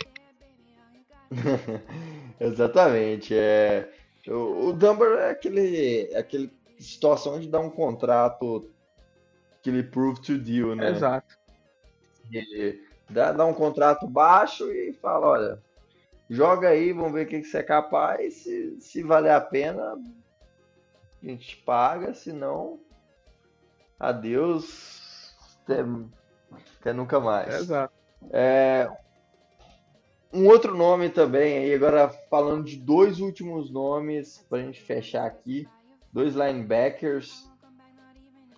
Exatamente. É, o, o Dunbar é aquele, aquele situação de dar um contrato que ele prove to deal, né? Exato. E dá, dá um contrato baixo e fala, olha, joga aí, vamos ver o que, que você é capaz. Se, se valer a pena, a gente paga, se não, adeus, até, até nunca mais. Exato. É, um outro nome também, aí agora falando de dois últimos nomes para a gente fechar aqui, dois linebackers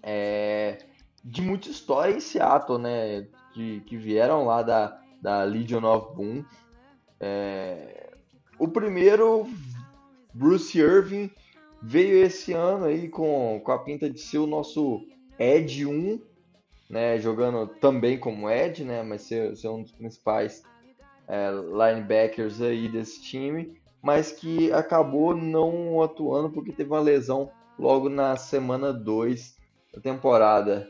é, de muita história em Seattle, né? De, que vieram lá da, da Legion of Boom. É, o primeiro, Bruce Irving, veio esse ano aí com, com a pinta de ser o nosso Ed 1, né, jogando também como Ed, né, mas ser, ser um dos principais é, linebackers aí desse time, mas que acabou não atuando porque teve uma lesão logo na semana 2 da temporada.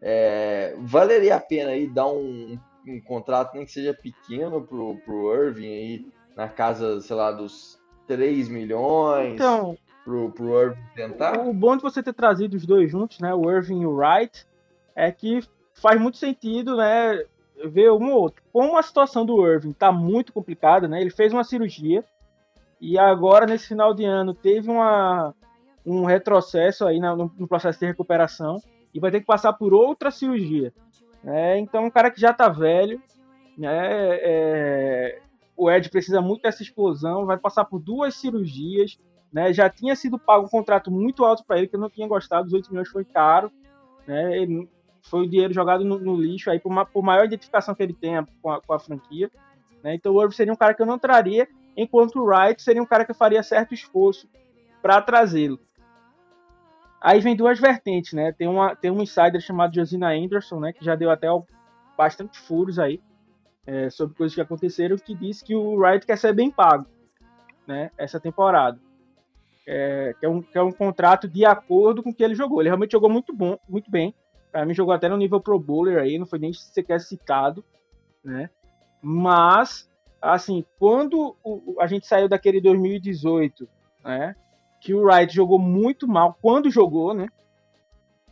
É, valeria a pena aí dar um, um, contrato, nem que seja pequeno, pro, pro Irving aí, na casa, sei lá, dos 3 milhões então, pro, pro Irving tentar? O bom de você ter trazido os dois juntos, né, o Irving e o Wright, é que faz muito sentido, né, ver um ou outro. Como a situação do Irving tá muito complicada, né, ele fez uma cirurgia e agora, nesse final de ano, teve uma, um retrocesso aí no, no processo de recuperação e vai ter que passar por outra cirurgia. Né? Então, um cara que já tá velho, né, é, o Ed precisa muito dessa explosão, vai passar por duas cirurgias, né, já tinha sido pago um contrato muito alto para ele, que eu não tinha gostado, os 8 milhões foi caro, né, ele, foi o dinheiro jogado no, no lixo, aí por, uma, por, maior identificação que ele tenha com a, com a franquia. Né, então o Irving seria um cara que eu não traria, enquanto o Wright seria um cara que eu faria certo esforço para trazê-lo. Aí vem duas vertentes, né? Tem, uma, tem um insider chamado Josina Anderson, né? Que já deu até bastante furos aí é, sobre coisas que aconteceram, que disse que o Wright quer ser bem pago, né? Essa temporada. É, que, é um, que é um contrato de acordo com o que ele jogou. Ele realmente jogou muito bom, muito bem. Para mim jogou até no nível Pro Bowler aí, não foi nem sequer citado, né? Mas, assim, quando o, a gente saiu daquele 2018, né? Que o Wright jogou muito mal quando jogou, né?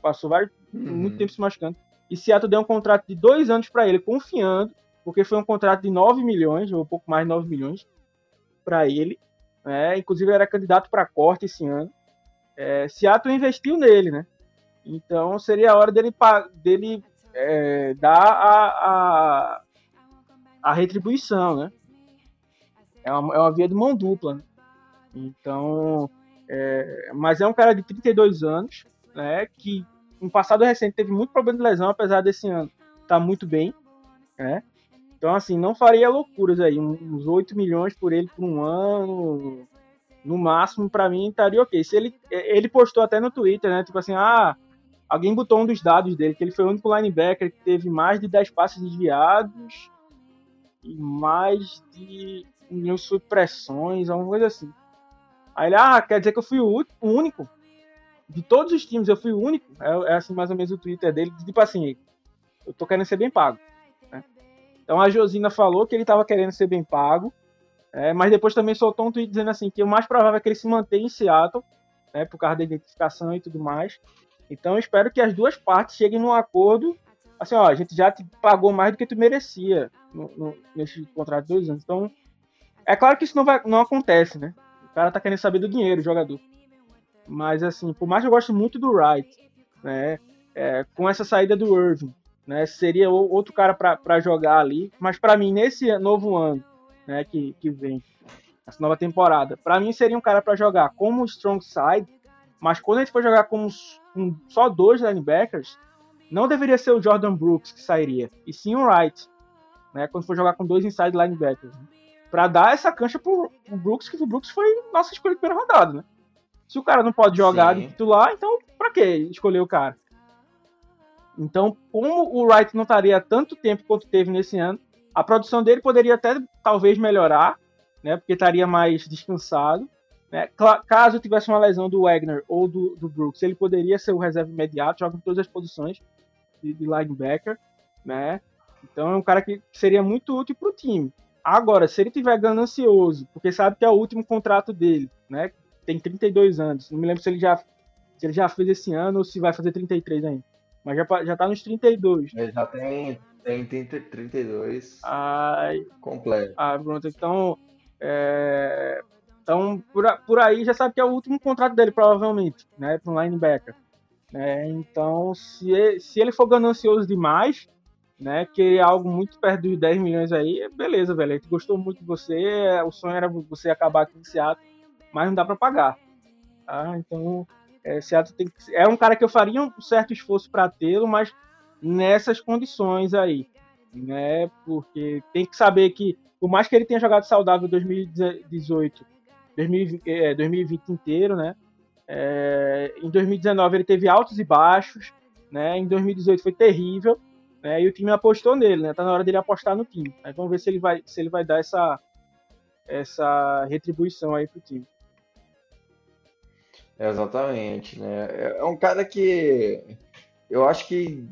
passou vários, uhum. muito tempo se machucando. E Seattle deu um contrato de dois anos para ele, confiando, porque foi um contrato de 9 milhões, ou um pouco mais de 9 milhões, para ele. Né? Inclusive, ele era candidato para corte esse ano. É, Seattle investiu nele, né? Então, seria a hora dele, dele é, dar a, a, a, retribuição, né? É uma, é uma via de mão dupla, né? Então, é, mas é um cara de 32 anos, né? Que no passado recente teve muito problema de lesão, apesar desse ano tá muito bem, né? Então, assim, não faria loucuras aí, uns 8 milhões por ele por um ano, no máximo, para mim, estaria ok. Se ele, ele postou até no Twitter, né? Tipo assim, ah, alguém botou um dos dados dele, que ele foi o único linebacker que teve mais de 10 passes desviados e mais de mil supressões, alguma coisa assim. Aí ele, ah, quer dizer que eu fui o único? De todos os times, eu fui o único? É, é assim mais ou menos o Twitter dele, tipo assim, eu tô querendo ser bem pago. Né? Então a Josina falou que ele tava querendo ser bem pago, é, mas depois também soltou um tweet dizendo assim que o mais provável é que ele se mantenha em Seattle, né, por causa da identificação e tudo mais. Então eu espero que as duas partes cheguem num acordo, assim, ó, a gente já te pagou mais do que tu merecia no, no, nesse contrato de dois anos. Então, é claro que isso não, vai, não acontece, né? O cara tá querendo saber do dinheiro, o jogador. Mas, assim, por mais que eu goste muito do Wright, né? É, com essa saída do Irving, né? Seria outro cara para jogar ali. Mas para mim, nesse novo ano, né? Que, que vem, essa nova temporada, para mim seria um cara para jogar como strong side. Mas quando a gente for jogar com, com só dois linebackers, não deveria ser o Jordan Brooks que sairia, e sim o Wright, né? Quando for jogar com dois inside linebackers. Né? para dar essa cancha pro, pro, Brooks, que o Brooks foi nossa escolha de primeira rodada, né? Se o cara não pode jogar Sim. de titular, então para que escolher o cara? Então, como o Wright não estaria tanto tempo quanto teve nesse ano, a produção dele poderia até talvez melhorar, né? Porque estaria mais descansado. Né? Caso tivesse uma lesão do Wagner ou do, do Brooks, ele poderia ser o reserva imediato, joga em todas as posições de, de linebacker, né? Então é um cara que seria muito útil para o time. Agora, se ele tiver ganancioso, porque sabe que é o último contrato dele, né? Tem 32 anos. Não me lembro se ele já, se ele já fez esse ano ou se vai fazer 33 ainda. Mas já, já tá nos 32. Ele já tem, tem 30, 32. Ai, completo. Ah, pronto. Então, é, então por, por aí já sabe que é o último contrato dele, provavelmente, né? Para um linebacker. É, então, se ele, se ele for ganancioso demais, né? Que é algo muito perto dos 10 milhões aí, beleza, velho. Gostou muito de você, o sonho era você acabar aqui em Seattle, mas não dá para pagar. Tá? Então, é, Seattle tem que, é um cara que eu faria um certo esforço para tê-lo, mas nessas condições aí, né? Porque tem que saber que, por mais que ele tenha jogado saudável 2018, 2020, é, 2020 inteiro, né? É, em 2019 ele teve altos e baixos, né? Em 2018 foi terrível né? E o time apostou nele, né? Tá na hora dele apostar no time. Aí vamos ver se ele vai, se ele vai dar essa, essa retribuição aí pro time. Exatamente, né? É, é um cara que eu acho que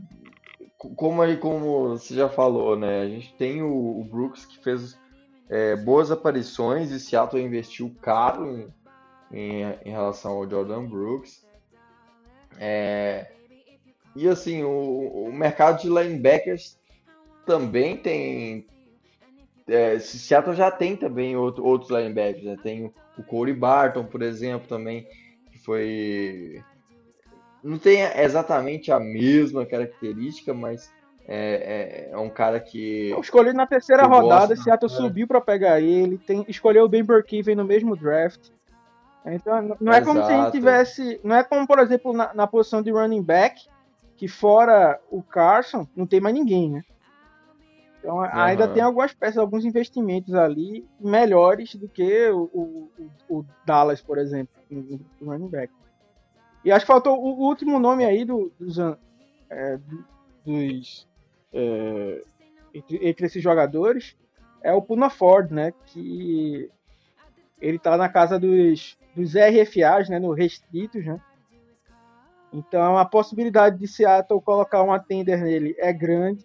como como você já falou, né? A gente tem o, o Brooks que fez é, boas aparições e Seattle investiu caro em, em, em relação ao Jordan Brooks. É, e assim, o, o mercado de linebackers também tem. É, Seattle já tem também outro, outros linebackers. Né? Tem o Corey Barton, por exemplo, também, que foi. Não tem exatamente a mesma característica, mas é, é, é um cara que. Escolhido na terceira rodada, gosta, Seattle né? subiu para pegar ele. Tem, escolheu o Ben Burkiven no mesmo draft. Então, não é Exato. como se a gente tivesse. Não é como, por exemplo, na, na posição de running back, que fora o Carson, não tem mais ninguém, né? Então uhum. ainda tem algumas peças, alguns investimentos ali melhores do que o, o, o Dallas, por exemplo, no, running back. E acho que faltou o último nome aí do, dos, é, dos é, entre, entre, esses jogadores é o Puna Ford, né? Que ele tá na casa dos, dos RFAs, né? No restritos, né? Então a possibilidade de Seattle colocar um atender nele é grande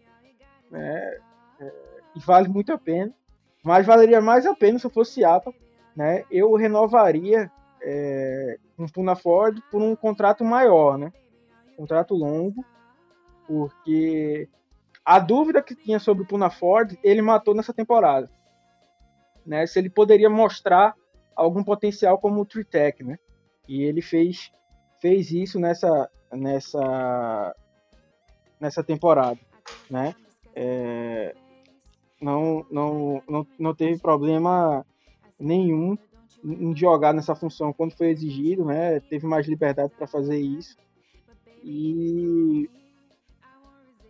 né? É, e vale muito a pena. Mas valeria mais a pena se eu fosse Seattle. Né? Eu renovaria é, um Puna Ford por um contrato maior. Né? contrato longo, porque a dúvida que tinha sobre o Puna Ford, ele matou nessa temporada. Né? Se ele poderia mostrar algum potencial como o Tritec, né? E ele fez, fez isso nessa, nessa, nessa temporada, né? É, não, não, não, não teve problema nenhum em jogar nessa função quando foi exigido, né? Teve mais liberdade para fazer isso. E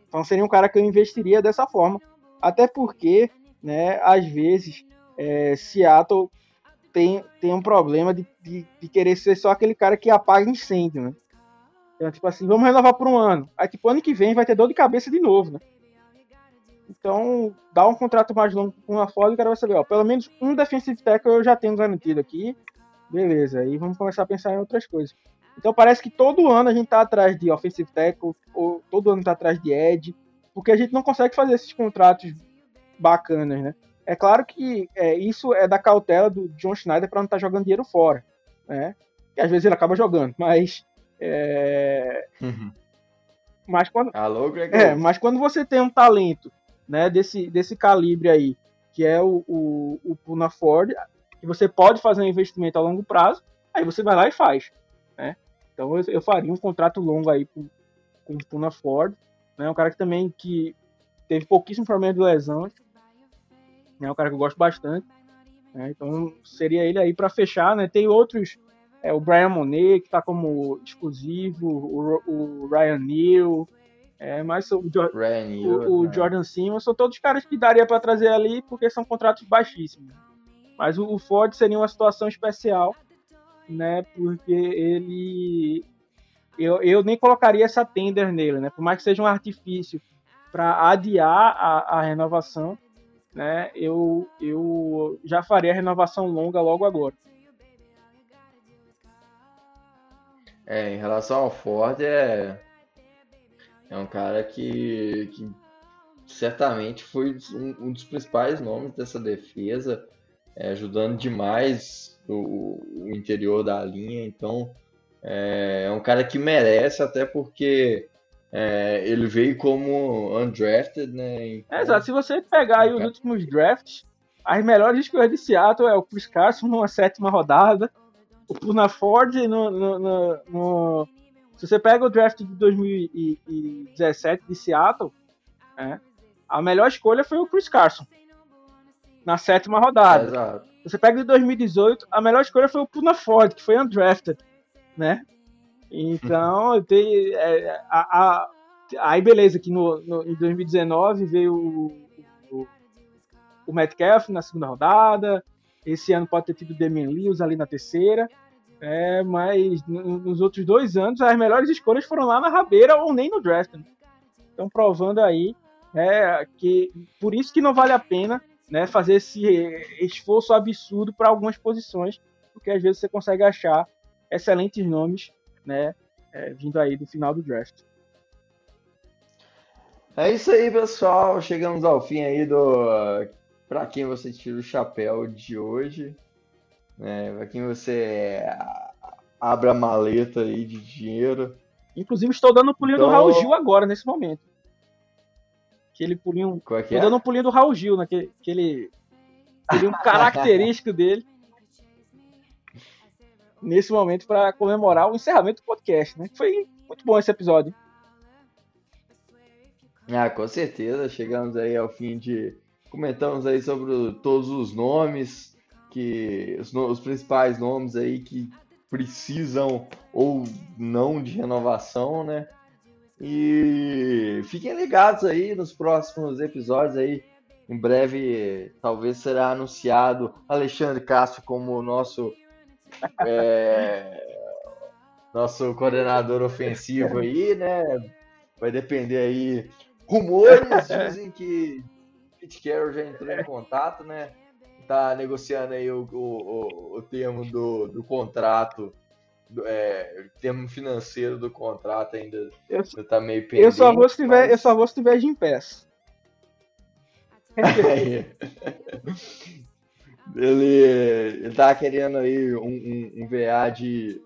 então seria um cara que eu investiria dessa forma. Até porque, né, às vezes, é, Seattle tem, tem um problema de, de, de, querer ser só aquele cara que apaga incêndio, né? Então, tipo assim, vamos renovar por um ano. Aí, tipo, ano que vem vai ter dor de cabeça de novo, né? Então, dá um contrato mais longo com uma Ford e o cara vai saber, ó, pelo menos um defensive tackle eu já tenho garantido aqui. Beleza, aí vamos começar a pensar em outras coisas. Então parece que todo ano a gente tá atrás de offensive tackle, ou todo ano tá atrás de edge, porque a gente não consegue fazer esses contratos bacanas, né? É claro que é, isso é da cautela do John Schneider para não estar tá jogando dinheiro fora, né? E às vezes ele acaba jogando, mas é... Uhum. mas quando Alô, é, mas quando você tem um talento, né, desse desse calibre aí, que é o o, o Puna Ford, que você pode fazer um investimento a longo prazo, aí você vai lá e faz? Então eu, eu faria um contrato longo aí com, com o Puna Ford, né? Um cara que também que teve pouquíssimo problema de lesão, é um cara que eu gosto bastante. Né? Então seria ele aí para fechar, né? Tem outros, é, o Brian Monet que está como exclusivo, o, o Ryan Neal, é, mas o, Ryan o, o né? Jordan Simmons são todos caras que daria para trazer ali porque são contratos baixíssimos. Mas o, o Ford seria uma situação especial né? Porque ele. Eu, eu nem colocaria essa tender nele, né? Por mais que seja um artifício para adiar a, a renovação, né? Eu, eu já faria a renovação longa logo agora. É, em relação ao Ford, é, é um cara que, que certamente foi um, um dos principais nomes dessa defesa, é, ajudando demais o, o interior da linha. Então, é, é, um cara que merece, até porque é, ele veio como undrafted, né? Então, é, exato. Se você pegar aí os últimos drafts, as melhores escolhas de Seattle é o Chris Carson numa sétima rodada, o Puna Ford no, no, no, no, Se você pega o draft de 2017 de Seattle, é, a melhor escolha foi o Chris Carson na sétima rodada. exato. Você pega de 2018, a melhor escolha foi o Puna Ford, que foi undrafted, né? Então, tem, é, a, a, aí beleza, que no, no, em 2019 veio o, o, o Metcalf na segunda rodada, esse ano pode ter tido o Damian Lewis ali na terceira, é, mas nos outros dois anos as melhores escolhas foram lá na rabeira ou nem no draft. Né? Então provando aí é, que por isso que não vale a pena né, fazer esse esforço absurdo para algumas posições, porque às vezes você consegue achar excelentes nomes, né, é, vindo aí do final do draft. É isso aí, pessoal. Chegamos ao fim aí do para quem você tira o chapéu de hoje, né? Para quem você abre a maleta aí de dinheiro. Inclusive estou dando o pulinho então... do Raul Gil agora nesse momento aquele pulinho. Qual é que é? dando um pulinho do Raul Gil, naquele aquele, pulinho característico dele. Nesse momento, para comemorar o encerramento do podcast, né? Foi muito bom esse episódio. Ah, com certeza. Chegamos aí ao fim de. Comentamos aí sobre todos os nomes, que os, os principais nomes aí que precisam ou não de renovação, né? E fiquem ligados aí nos próximos episódios aí. Em breve, talvez será anunciado Alexandre Castro como nosso é, nosso coordenador ofensivo aí, né? Vai depender aí. Rumores dizem que Pete Carroll já entrou em contato, né? Tá negociando aí o, o, o termo do, do contrato é, termo financeiro do contrato ainda eu, tá meio pendente. Eu só vou se tiver, mas... eu só vou se tiver de pés. ele, ele tá querendo aí um, um, um, VA de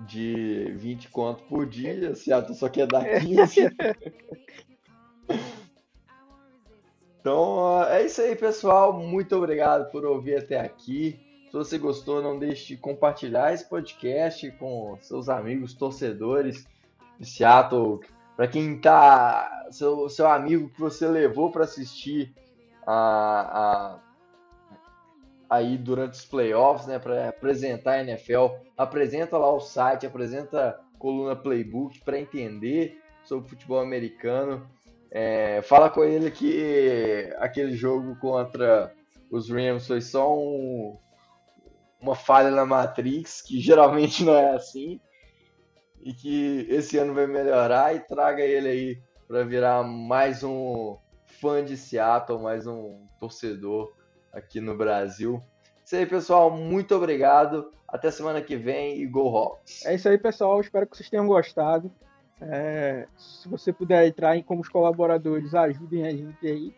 de 20 conto por dia, Seattle só quer dar 15. então é isso aí, pessoal. Muito obrigado por ouvir até aqui. Se você gostou, não deixe de compartilhar esse podcast com seus amigos torcedores de Seattle. Para quem tá. Seu, seu amigo que você levou para assistir a, a aí durante os playoffs, né, para apresentar a NFL, apresenta lá o site, apresenta a coluna Playbook para entender sobre futebol americano. É, fala com ele que aquele jogo contra os Rams foi só um, uma falha na Matrix, que geralmente não é assim, e que esse ano vai melhorar e traga ele aí para virar mais um fã de Seattle, mais um torcedor aqui no Brasil. Isso aí, pessoal. Muito obrigado. Até semana que vem e Go Hawks. É isso aí, pessoal. Espero que vocês tenham gostado. É, se você puder entrar em como os colaboradores, ajudem a gente aí.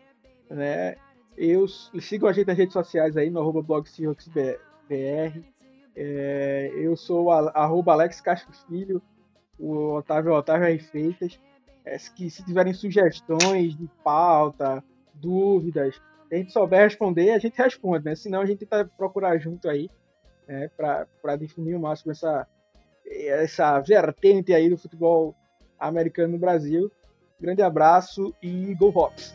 Né? Eu sigam a gente nas redes sociais aí no arroba blog É, eu sou a, arroba Alex Castro Filho, o Otávio Otávio R. Feitas. É, que se tiverem sugestões de pauta, dúvidas, se a gente souber responder, a gente responde, né? Senão a gente vai procurar junto aí, né? para definir o máximo essa, essa vertente aí do futebol americano no Brasil. Grande abraço e Go Hawks!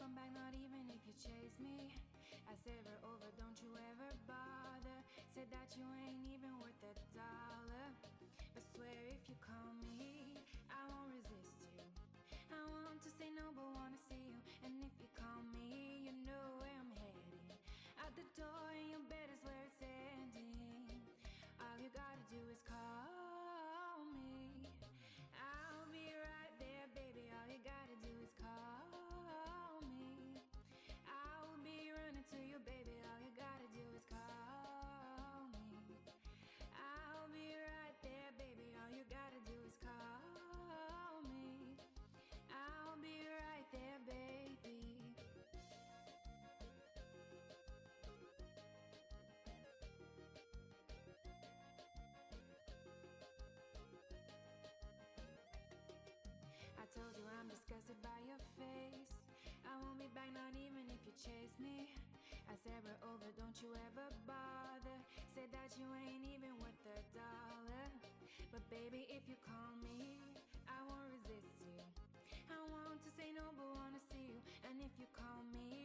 Come back not even if you chase me. I said we're over don't you ever bother. Said that you ain't even worth a dollar. But swear if you call me I won't resist you. I want to say no but wanna see you. And if you call me you know where I'm headed. Out the door told you I'm disgusted by your face. I won't be back, not even if you chase me. I said we're over, don't you ever bother. Said that you ain't even worth a dollar. But baby, if you call me, I won't resist you. I want to say no, but wanna see you. And if you call me,